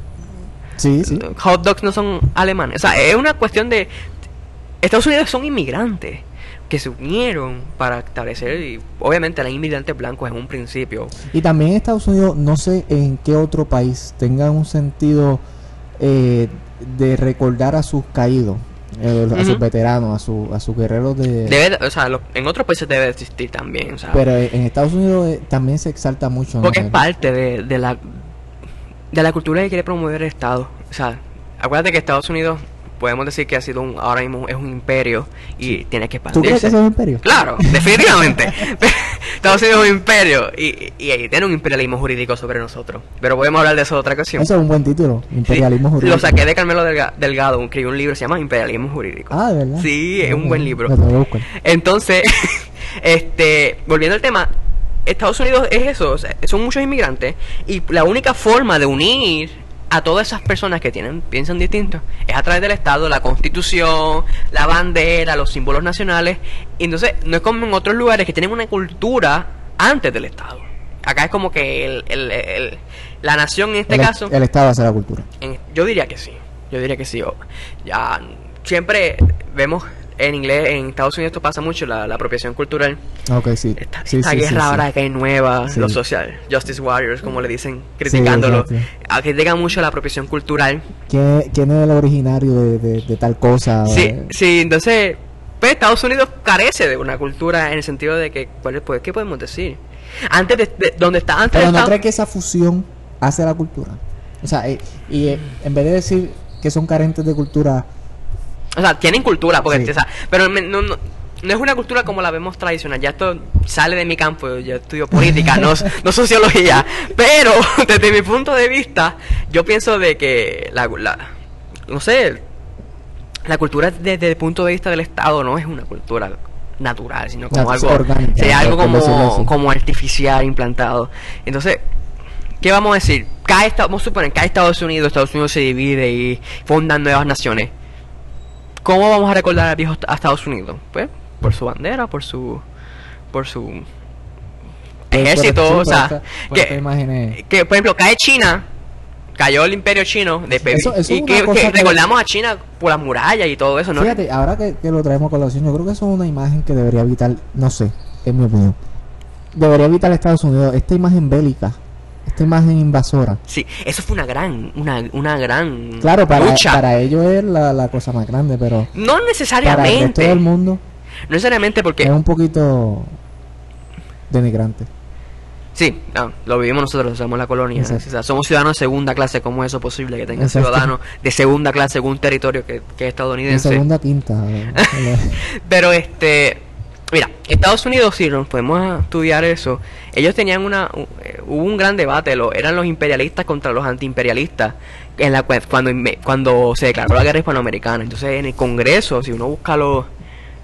Sí, sí. Hot dogs no son alemanes. O sea, es una cuestión de... Estados Unidos son inmigrantes que se unieron para establecer, y obviamente eran inmigrantes blancos en un principio. Y también Estados Unidos, no sé en qué otro país tenga un sentido eh, de recordar a sus caídos, eh, a sus veteranos, a, su, a sus guerreros de... Debe, de- o sea, lo- en otros países debe existir también, Pero en Estados Unidos eh, también se exalta mucho. ¿no? porque es parte de, de la de la cultura que quiere promover el Estado. O sea, acuérdate que Estados Unidos podemos decir que ha sido un ahora mismo es un imperio y tiene que ¿Tú crees expandirse. que es un imperio? Claro, definitivamente. Estados Unidos es un imperio y, y, y tiene un imperialismo jurídico sobre nosotros. Pero podemos hablar de eso otra ocasión. Eso es un buen título, imperialismo Sí, jurídico. Lo saqué de Carmelo Delga- Delgado, escribió un libro que se llama Imperialismo Jurídico. Ah, ¿de verdad? Sí, es un buen libro. Entonces, este, volviendo al tema, Estados Unidos es eso, son muchos inmigrantes y la única forma de unir a todas esas personas que tienen piensan distinto es a través del Estado, la Constitución, la bandera, los símbolos nacionales. Y entonces no es como en otros lugares que tienen una cultura antes del Estado. Acá es como que el, el- el- la nación en este caso el Estado hace la cultura. en- yo diría que sí. Yo diría que sí. O- ya siempre vemos en inglés, en Estados Unidos esto pasa mucho, la, la apropiación cultural. Ok, sí. Esta, sí, esta sí, guerra sí, ahora que hay nueva, los social justice warriors, como le dicen, criticándolo. critican mucho la apropiación cultural. ¿Quién, quién es el originario de, de- de tal cosa? Sí, Eh, sí, entonces pues Estados Unidos carece de una cultura en el sentido de que, ¿cuál pues, ¿qué podemos decir? Antes de, de- donde está antes Pero no Estados- cree que esa fusión hace la cultura. O sea, eh, y eh, en vez de decir que son carentes de cultura, O sea, tienen cultura, porque, Sí. o sea, pero no, no, no es una cultura como la vemos tradicional. Ya esto sale de mi campo, yo estudio política, no, no sociología. Pero desde mi punto de vista, yo pienso de que la, la- no sé, la cultura desde el punto de vista del Estado no es una cultura natural, sino como algo, orgánica, algo como, como artificial, implantado. Entonces, ¿qué vamos a decir? Cada Esta- vamos a suponer, cada Estados Unidos, Estados Unidos se divide y fundan nuevas naciones. ¿Cómo vamos a recordar a Estados Unidos? Pues por su bandera, por su por su ejército, por- o sea, por que, por ejemplo cae China, cayó el imperio chino de Pe- Eso- eso y que, recordamos a China por las murallas y todo eso, ¿no? Fíjate, ahora que, que lo traemos a colación, yo creo que eso es una imagen que debería evitar, no sé, en mi opinión, debería evitar Estados Unidos, esta imagen bélica, esta imagen invasora. Sí, eso fue una gran, una, una gran Claro, para, lucha. para ellos es la, la cosa más grande, pero no para el resto necesariamente, del mundo no necesariamente porque es un poquito denigrante. Sí, no, lo vivimos nosotros, somos la colonia. Exacto. O sea, somos ciudadanos de segunda clase. ¿Cómo es eso posible que tengan Exacto. ciudadanos de segunda clase en un territorio que, que es En estadounidense? segunda quinta. Pero este, mira, Estados Unidos, si nos podemos estudiar eso, ellos tenían una, eh, hubo un gran debate, lo, eran los imperialistas contra los antiimperialistas, en la cuando cuando se declaró la guerra hispanoamericana. Entonces en el Congreso, si uno busca los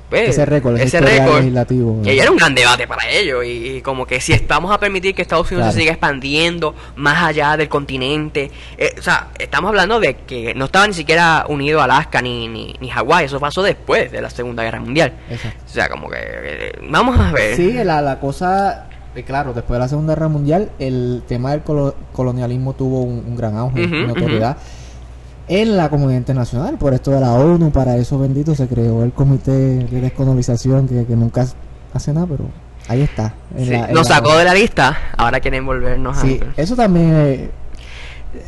pues, ese récord, ese récord, legislativo. y era un gran debate para ellos y, y como que si estamos a permitir que Estados Unidos se siga expandiendo más allá del continente, eh, o sea, estamos hablando de que no estaba ni siquiera unido Alaska ni, ni, ni Hawái, eso pasó después de la Segunda Guerra Mundial. Exacto. O sea, como que eh, vamos a ver. Sí, la, la cosa, eh, claro, después de la Segunda Guerra Mundial, el tema del colo- colonialismo tuvo un, un gran auge Ujú, y notoriedad en la comunidad internacional. Por esto de la ONU, para eso bendito, se creó el Comité de Descolonización, que, que nunca hace nada, pero ahí está. Sí, la- Nos sacó de la lista, ahora quieren volvernos Sí, a... eso también eh,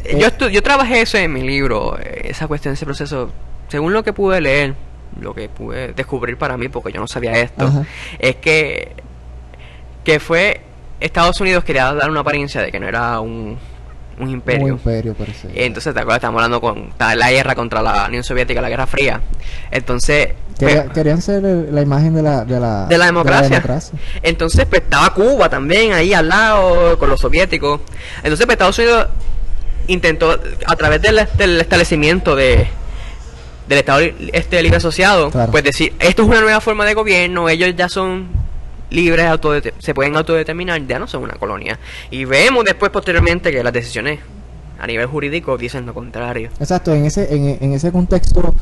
Eh, Yo, estu- yo trabajé eso en mi libro, eh, esa cuestión, ese proceso, según lo que pude leer, lo que pude descubrir para mí, porque yo no sabía esto, Ajá. es que, que fue Estados Unidos quería dar una apariencia de que no era un, un imperio. un imperio, por eso. Entonces, ¿te acuerdas? Estamos hablando con la guerra contra la Unión Soviética, la Guerra Fría. Entonces, Quería- pues, querían ser la imagen de la, de la, de la democracia. democracia. Entonces, pues estaba Cuba también ahí al lado con los soviéticos. Entonces, pues Estados Unidos intentó, a través del, del establecimiento de del Estado este libre asociado, Claro. pues decir, esto es una nueva forma de gobierno, ellos ya son libres, se pueden autodeterminar, ya no son una colonia. Y vemos después, posteriormente, que las decisiones a nivel jurídico dicen lo contrario. Exacto, en ese, en, en ese contexto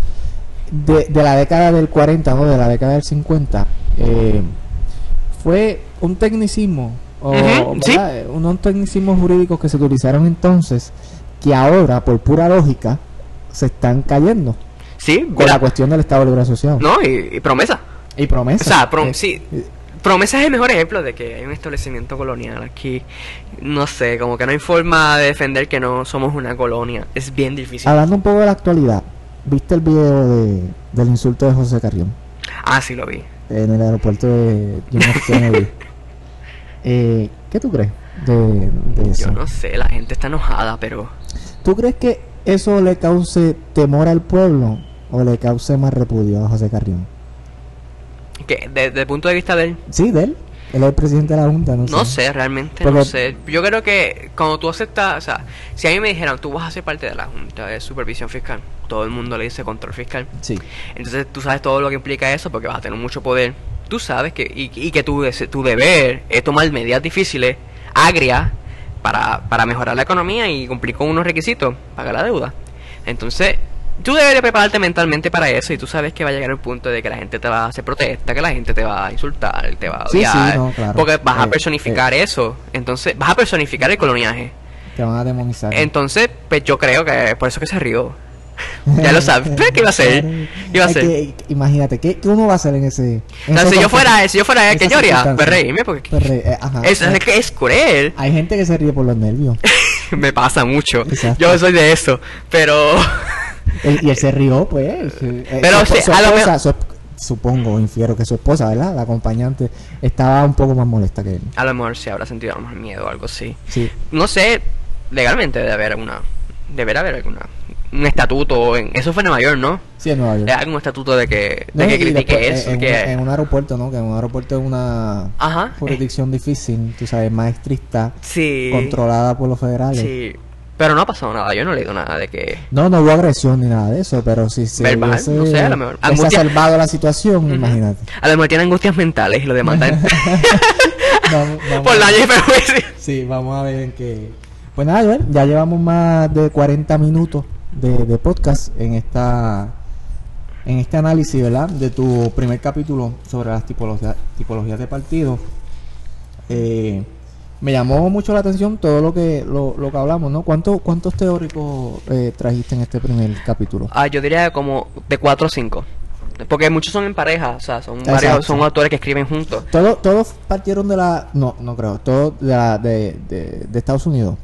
de, de la década del 40 o de la década del 50, eh, fue un tecnicismo, o. Eh, unos tecnicismos jurídicos que se utilizaron entonces, que ahora, por pura lógica, se están cayendo Sí, con la cuestión del Estado Libre Asociado. no, y, y promesa. Y promesa. O sea, prom- Eh, sí. Promesa es el mejor ejemplo de que hay un establecimiento colonial aquí. No sé, como que no hay forma de defender que no somos una colonia. Es bien difícil. Hablando un poco de la actualidad, ¿viste el video de, del insulto de José Carrión? Ah, sí lo vi. en el aeropuerto de. Kennedy. eh, ¿Qué tú crees de, de eso? Yo no sé, la gente está enojada, pero... ¿Tú crees que eso le cause temor al pueblo o le cause más repudio a José Carrión? Que Desde el punto de vista de él, Sí, de él. Él es el presidente de la Junta, no, no sé, realmente Porque- no sé. Yo creo que cuando tú aceptas, o sea, si a mí me dijeran, tú vas a ser parte de la Junta de Supervisión Fiscal, todo el mundo le dice control fiscal. Sí. Entonces tú sabes todo lo que implica eso porque vas a tener mucho poder. Tú sabes que y, y que tu, tu deber es tomar medidas difíciles, agrias, para, para mejorar la economía y cumplir con unos requisitos, pagar la deuda. Entonces, tú debes de prepararte mentalmente para eso y tú sabes que va a llegar el punto de que la gente te va a hacer protesta, que la gente te va a insultar, te va a Sí, sí, odiar, no, claro. porque vas a Eh, personificar eso. Entonces, vas a personificar el coloniaje. Te van a demonizar. Entonces, pues yo creo que es por eso que se rió. ya lo sabes. ¿Pero ¿Qué iba a hacer? ¿Qué iba a hacer? que- imagínate, ¿qué, qué uno va a hacer en ese... en si yo fuera, si yo fuera el que lloría, pues reírme porque Pues eh, ajá. es, es que es cruel. Hay gente que se ríe por los nervios. Me pasa mucho. Exacto. Yo soy de eso, pero y él se rió, pues. eh, Pero su, esposa, supongo, infiero que su esposa, ¿verdad? La acompañante estaba un poco más molesta que él. A lo mejor se habrá sentido a lo mejor miedo o algo así. Sí. No sé, legalmente debe haber una. Deberá haber alguna. Un estatuto. En, eso fue en Nueva York, ¿no? Sí, en Nueva York. Hay algún estatuto de que, No, de que y critique después, eso. En, que, un, en un aeropuerto, ¿no? Que en un aeropuerto es una Ajá. jurisdicción difícil, tú sabes, más estricta, Sí. controlada por los federales. Sí. Pero no ha pasado nada. Yo no he leído nada de que. No, no hubo agresión ni nada de eso, pero si se Verbal, hubiese no sé, a lo mejor. Angustia. la situación, Ujú. imagínate. A lo mejor tiene angustias mentales y lo demandan Vamos- vamos por a- daño y perjuicio. Sí, vamos a ver en qué. Pues nada, Joel, ya llevamos más de 40 minutos de, de podcast en esta en este análisis, ¿verdad? De tu primer capítulo sobre las tipologías, tipologías de partidos. Eh, me llamó mucho la atención todo lo que lo, lo que hablamos, ¿no? ¿Cuántos cuántos teóricos eh, trajiste en este primer capítulo? Ah, yo diría como de 4 o 5. Porque muchos son en pareja, o sea, son Exacto. varios, son autores que escriben juntos. Todos todos partieron de la no no creo, todos de, la- de, de, de Estados Unidos.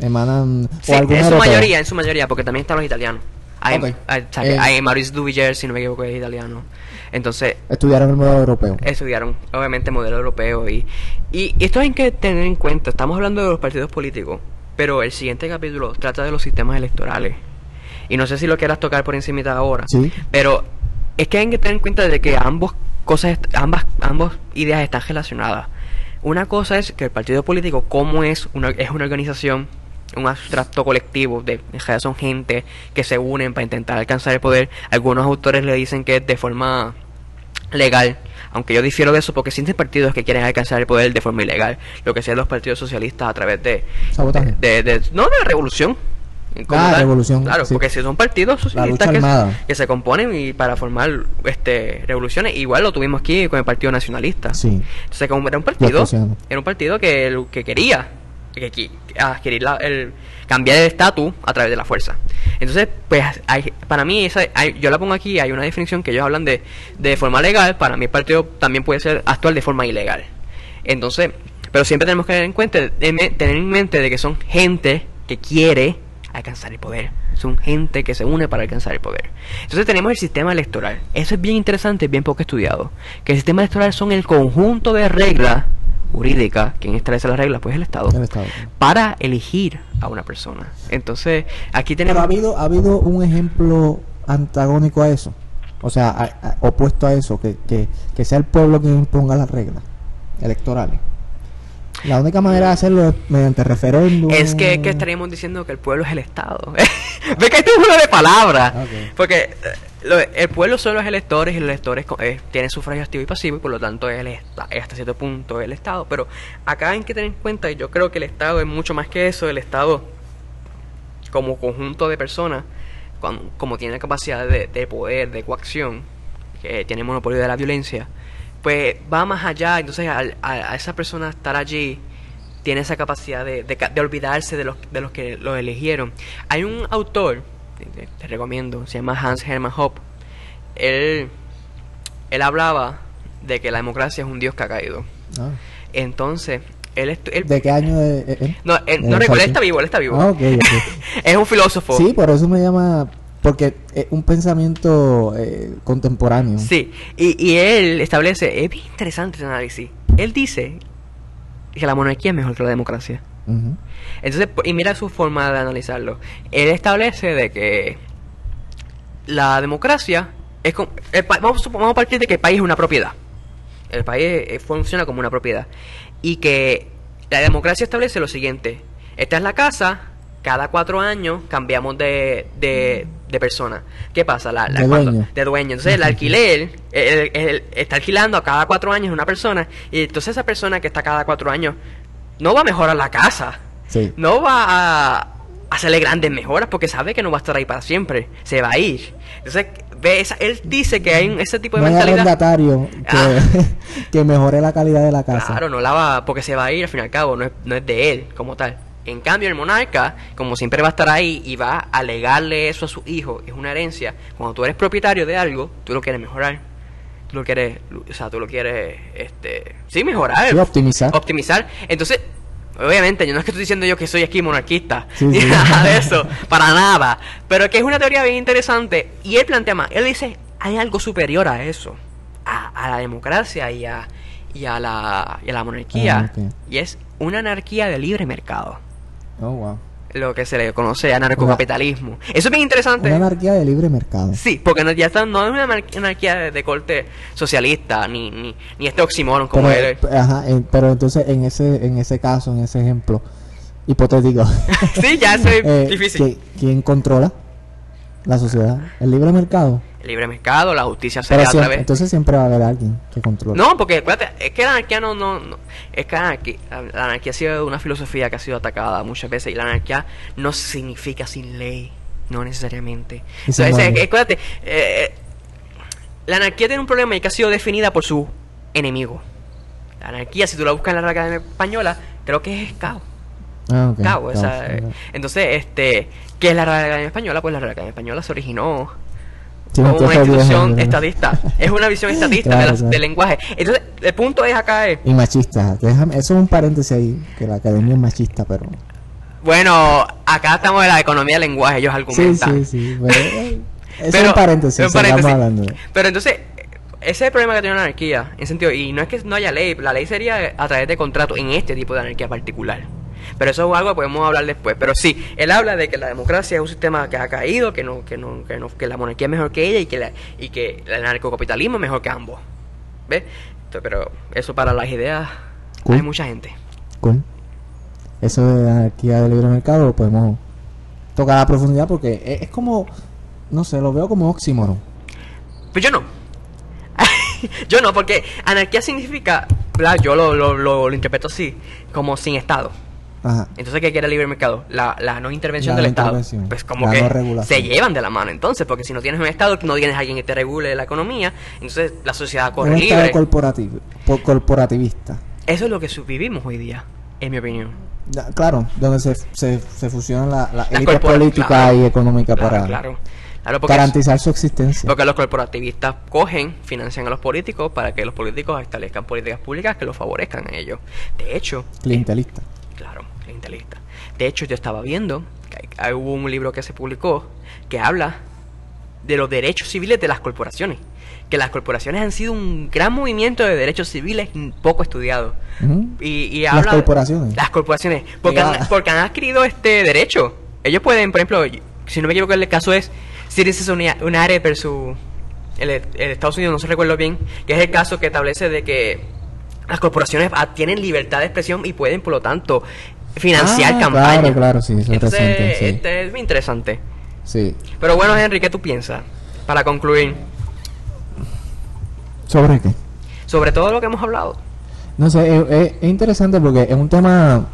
Emanan Sí, o en su europeo. mayoría, en su mayoría, porque también están los italianos. Hay, Ok. hay, Eh. hay Maurice Duviger, si no me equivoco, es italiano. Entonces, Estudiaron el modelo europeo. estudiaron obviamente modelo europeo y, y esto hay que tener en cuenta, estamos hablando de los partidos políticos, pero el siguiente capítulo trata de los sistemas electorales. Y no sé si lo quieras tocar por encima ahora, Sí. pero es que hay que tener en cuenta de que ambos cosas, ambas, ambas ideas están relacionadas. Una cosa es que el partido político, como es una, es una organización, un abstracto colectivo, de, en realidad son gente que se unen para intentar alcanzar el poder. Algunos autores le dicen que es de forma legal, aunque yo difiero de eso porque existen partidos que quieren alcanzar el poder de forma ilegal, lo que sean los partidos socialistas a través de, Sabotaje. de, de- no de revolución. Ah, tal. revolución, Claro, sí. porque si son partidos socialistas que, se componen y para formar este revoluciones, igual lo tuvimos aquí con el Partido Nacionalista. Sí. Entonces, como era un partido, era un partido que, que quería que, adquirir la- el, cambiar el estatus a través de la fuerza. Entonces, pues, hay- para mí, esa, hay- yo la pongo aquí, hay una definición que ellos hablan de, de forma legal, para mí el partido también puede ser actual de forma ilegal. Entonces, pero siempre tenemos que tener en cuenta, tener en mente de que son gente que quiere alcanzar el poder. Son gente que se une para alcanzar el poder. Entonces tenemos el sistema electoral. Eso es bien interesante, bien poco estudiado. Que el sistema electoral son el conjunto de reglas jurídicas, quien establece las reglas, pues el Estado, El Estado. para elegir a una persona. Entonces, aquí Pero tenemos... ha habido, ha habido un ejemplo antagónico a eso. O sea, a- a- opuesto a eso, que, que, que sea el pueblo quien imponga las reglas electorales. La única manera de hacerlo es mediante referéndum. Es que, que estaríamos diciendo que el pueblo es el Estado. Ve que es un juego de palabras. Ok. Porque lo- el pueblo son los electores y los electores eh, tienen sufragio activo y pasivo y por lo tanto es, el esta- es hasta cierto punto el Estado. Pero acá hay que tener en cuenta, y yo creo que el Estado es mucho más que eso, el Estado como conjunto de personas, con- como tiene la capacidad de, de poder, de coacción, que tiene monopolio de la violencia, pues va más allá. Entonces, al- a, a esa persona estar allí, tiene esa capacidad de, de de olvidarse de los, de los que lo eligieron. Hay un autor, te, recomiendo, se llama Hans Hermann Hoppe. Él, él hablaba de que la democracia es un dios que ha caído. Ah. Entonces, él, él- ¿De qué año es- es? no, él- no Eh, recuerdo, él está vivo, él está vivo. Ah, ok, ok. es un filósofo. Sí, por eso me llama. Porque es un pensamiento eh, contemporáneo. Sí, y, y él establece, es bien interesante ese análisis. Él dice que la monarquía es mejor que la democracia. Entonces, y mira su forma de analizarlo. Él establece de que la democracia es como, el vamos, vamos a partir de que el país es una propiedad. El país eh, funciona como una propiedad. Y que la democracia establece lo siguiente. Esta es la casa, cada cuatro años cambiamos de, de, de persona. ¿Qué pasa? La, la- De cuando- dueño. de dueño. Entonces el alquiler, el- el- está alquilando a cada cuatro años una persona. Y entonces esa persona que está cada cuatro años no va a mejorar la casa Sí. no va a hacerle grandes mejoras porque sabe que no va a estar ahí para siempre, se va a ir. Entonces, ve esa- él dice que hay ese tipo de No mentalidad. que, Ah. que mejore la calidad de la casa. Claro, no la va, porque se va a ir al fin y al cabo, no es, no es de él como tal. En cambio, el monarca, como siempre va a estar ahí y va a legarle eso a su hijo, es una herencia. Cuando tú eres propietario de algo, tú lo quieres mejorar. Tú lo quieres, o sea, tú lo quieres, este, sí, mejorar. Sí, optimizar. Optimizar. Entonces, obviamente, yo no es que estoy diciendo yo que soy aquí monarquista, Sí, ni sí. nada de eso, para nada. Pero que es una teoría bien interesante. Y él plantea más, él dice, hay algo superior a eso. a, a la democracia y a, y a, la, y a la monarquía. Ah. Y es una anarquía de libre mercado. Oh, wow. Lo que se le conoce anarcocapitalismo. Eso es bien interesante. Una anarquía de libre mercado. Sí, porque no, ya está, no es una anar- anarquía de, de corte socialista, ni, ni, ni este oxímoron como pero, él. ajá, en- pero entonces en ese en ese caso, en ese ejemplo hipotético, sí, ya es eh, difícil. ¿qui- ¿quién controla la sociedad? ¿El libre mercado? El libre mercado, la justicia Pero sería a siempre- través... entonces siempre va a haber alguien que controle. No, porque acuérdate, es que la anarquía no, no, no- es que la anarquía, la anarquía ha sido una filosofía que ha sido atacada muchas veces y la anarquía no significa sin ley, no necesariamente. Entonces, es- acuérdate, eh, la anarquía tiene un problema y que ha sido definida por su enemigo. La anarquía, si tú la buscas en la Real Academia Española, creo que es caos. Ah, ok, Caos, o caos, sea, ok. entonces, este, ¿qué es la Real Academia Española? Pues la Real Academia Española se originó como una institución ¿no? estatista. Es una visión estatista Claro, de claro. del lenguaje. Entonces, el punto es acá es, Y machista. Déjame, eso es un paréntesis ahí, que la academia es machista, pero... bueno, acá estamos en la economía del lenguaje, ellos argumentan. sí, sí. Pero, eh, Pero- es un paréntesis, es un sigamos paréntesis. hablando. Pero entonces, ese es el problema que tiene la anarquía, en sentido, y no es que no haya ley, la ley sería a través de contrato en este tipo de anarquía particular. Pero eso es algo que podemos hablar después. Pero sí, él habla de que la democracia es un sistema que ha caído, que no, que no, que no, que la monarquía es mejor que ella y que la, y que el anarcocapitalismo es mejor que ambos. ¿Ves? Entonces, Pero eso para las ideas Cool. hay mucha gente. Cool. Eso de la anarquía del libre mercado lo podemos tocar a profundidad porque es, es como, no sé, lo veo como oxímoron. Pues yo no. yo no, porque anarquía significa, ¿verdad? yo lo, lo, lo, lo interpreto así, como sin Estado. Ajá. Entonces, ¿qué quiere el libre mercado? La, la no intervención La del no Estado. intervención, Pues como la que no se llevan de la mano entonces, porque si no tienes un Estado, no tienes alguien que te regule la economía, entonces la sociedad corre Un estado corporativo, po- corporativista. Eso es lo que vivimos hoy día, en mi opinión. Ya, Claro, donde se, se, se fusionan la, la élite política claro. y económica Claro, para claro. Claro, porque, garantizar su existencia. porque los corporativistas cogen, financian a los políticos para que los políticos establezcan políticas públicas que los favorezcan a ellos. De hecho, Clientelista. Claro, clientelista. De hecho, yo estaba viendo, que hubo un libro que se publicó que habla de los derechos civiles de las corporaciones. Que las corporaciones han sido un gran movimiento de derechos civiles poco estudiado. Y, y Las habla corporaciones. Las corporaciones. Porque han, Privadas. porque han adquirido este derecho. Ellos pueden, por ejemplo, si no me equivoco, el caso es Citizens Uni- United versus el, el Estados Unidos, no se recuerdo bien, que es el caso que establece de que las corporaciones ah, tienen libertad de expresión y pueden, por lo tanto, financiar Ah, campañas. claro, claro, sí, es Entonces, reciente, sí. este es muy interesante. Sí. Pero bueno, Henry, ¿qué tú piensas? Para concluir, ¿Sobre qué? sobre todo lo que hemos hablado. No sé, es, es- es interesante porque es un tema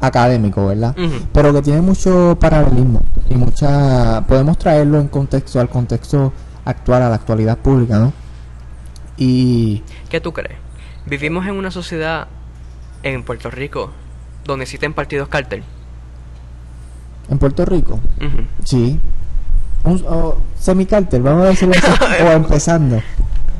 académico, ¿verdad? Pero que tiene mucho paralelismo y mucha... Podemos traerlo en contexto, al contexto actual, a la actualidad pública, ¿no? Y... ¿Qué tú crees? Vivimos en una sociedad en Puerto Rico donde existen partidos cártel. En Puerto Rico, sí. Un o semicártel, vamos a decirlo así, o empezando.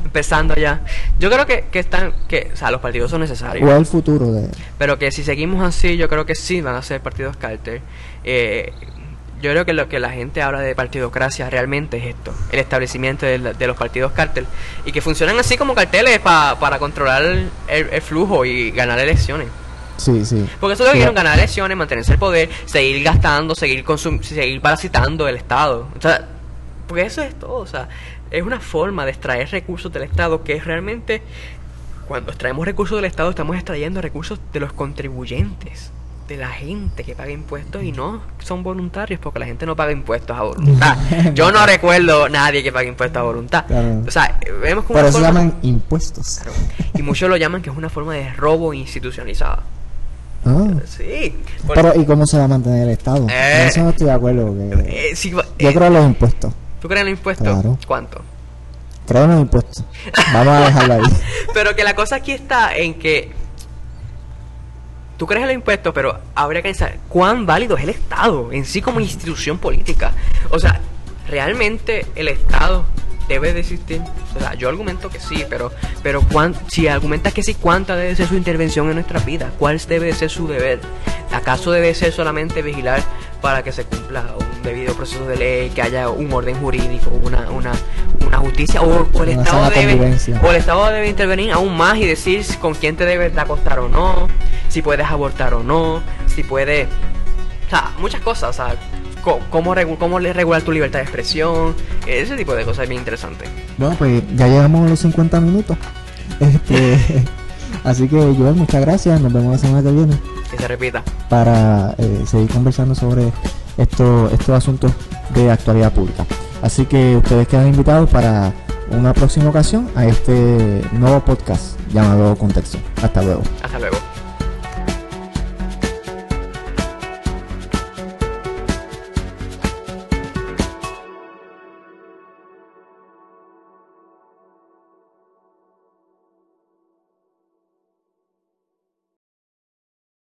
Empezando ya. Yo creo que, que están, que, o sea, los partidos son necesarios. O el futuro de... Pero que si seguimos así, yo creo que sí van a ser partidos cártel. Eh, yo creo que lo que la gente habla de partidocracia realmente es esto, el establecimiento de, de los partidos cártel. Y que funcionan así como carteles pa- para controlar el, el flujo y ganar elecciones. Sí, sí. Porque eso es lo que quieren ganar elecciones, mantenerse el poder, seguir gastando, seguir consum seguir parasitando el Estado. O sea, porque eso es todo. O sea, es una forma de extraer recursos del Estado que es realmente, cuando extraemos recursos del Estado, estamos extrayendo recursos de los contribuyentes, de la gente que paga impuestos y no son voluntarios, porque la gente no paga impuestos a voluntad. Yo no recuerdo nadie que pague impuestos a voluntad. Claro. O sea, vemos como Por eso forma- llaman impuestos. Claro. Y muchos lo llaman que es una forma de robo institucionalizado. Ah. Sí. porque- Pero, ¿y cómo se va a mantener el Estado? Eh. Eso no estoy de acuerdo. Porque Eh, sí, yo eh, creo en los impuestos. ¿Tú crees en los impuestos? Claro. ¿Cuánto? Creo en los impuestos. Vamos a dejarlo ahí. Pero que la cosa aquí está en que tú crees en los impuestos, pero habría que pensar cuán válido es el Estado en sí como institución política. O sea, realmente el Estado debe de existir. O sea, yo argumento que sí, pero pero cuán- si argumentas que sí, ¿cuánta debe ser su intervención en nuestra vida? ¿Cuál debe de ser su deber? ¿Acaso debe ser solamente vigilar para que se cumpla un debido proceso de ley, que haya un orden jurídico, una, una, una justicia, o, o el Una Estado debe, o el Estado debe intervenir aún más y decir con quién te debes de acostar o no, si puedes abortar o no, si puedes, o sea, muchas cosas, o sea, cómo, cómo regular tu libertad de expresión, ese tipo de cosas es bien interesante. Bueno, pues ya llegamos a los 50 minutos. Este, así que, Joel, muchas gracias. Nos vemos la semana que viene Que se repita. para eh, seguir conversando sobre esto, estos asuntos de actualidad pública. Así que ustedes quedan invitados para una próxima ocasión a este nuevo podcast llamado Contexto. Hasta luego. Hasta luego.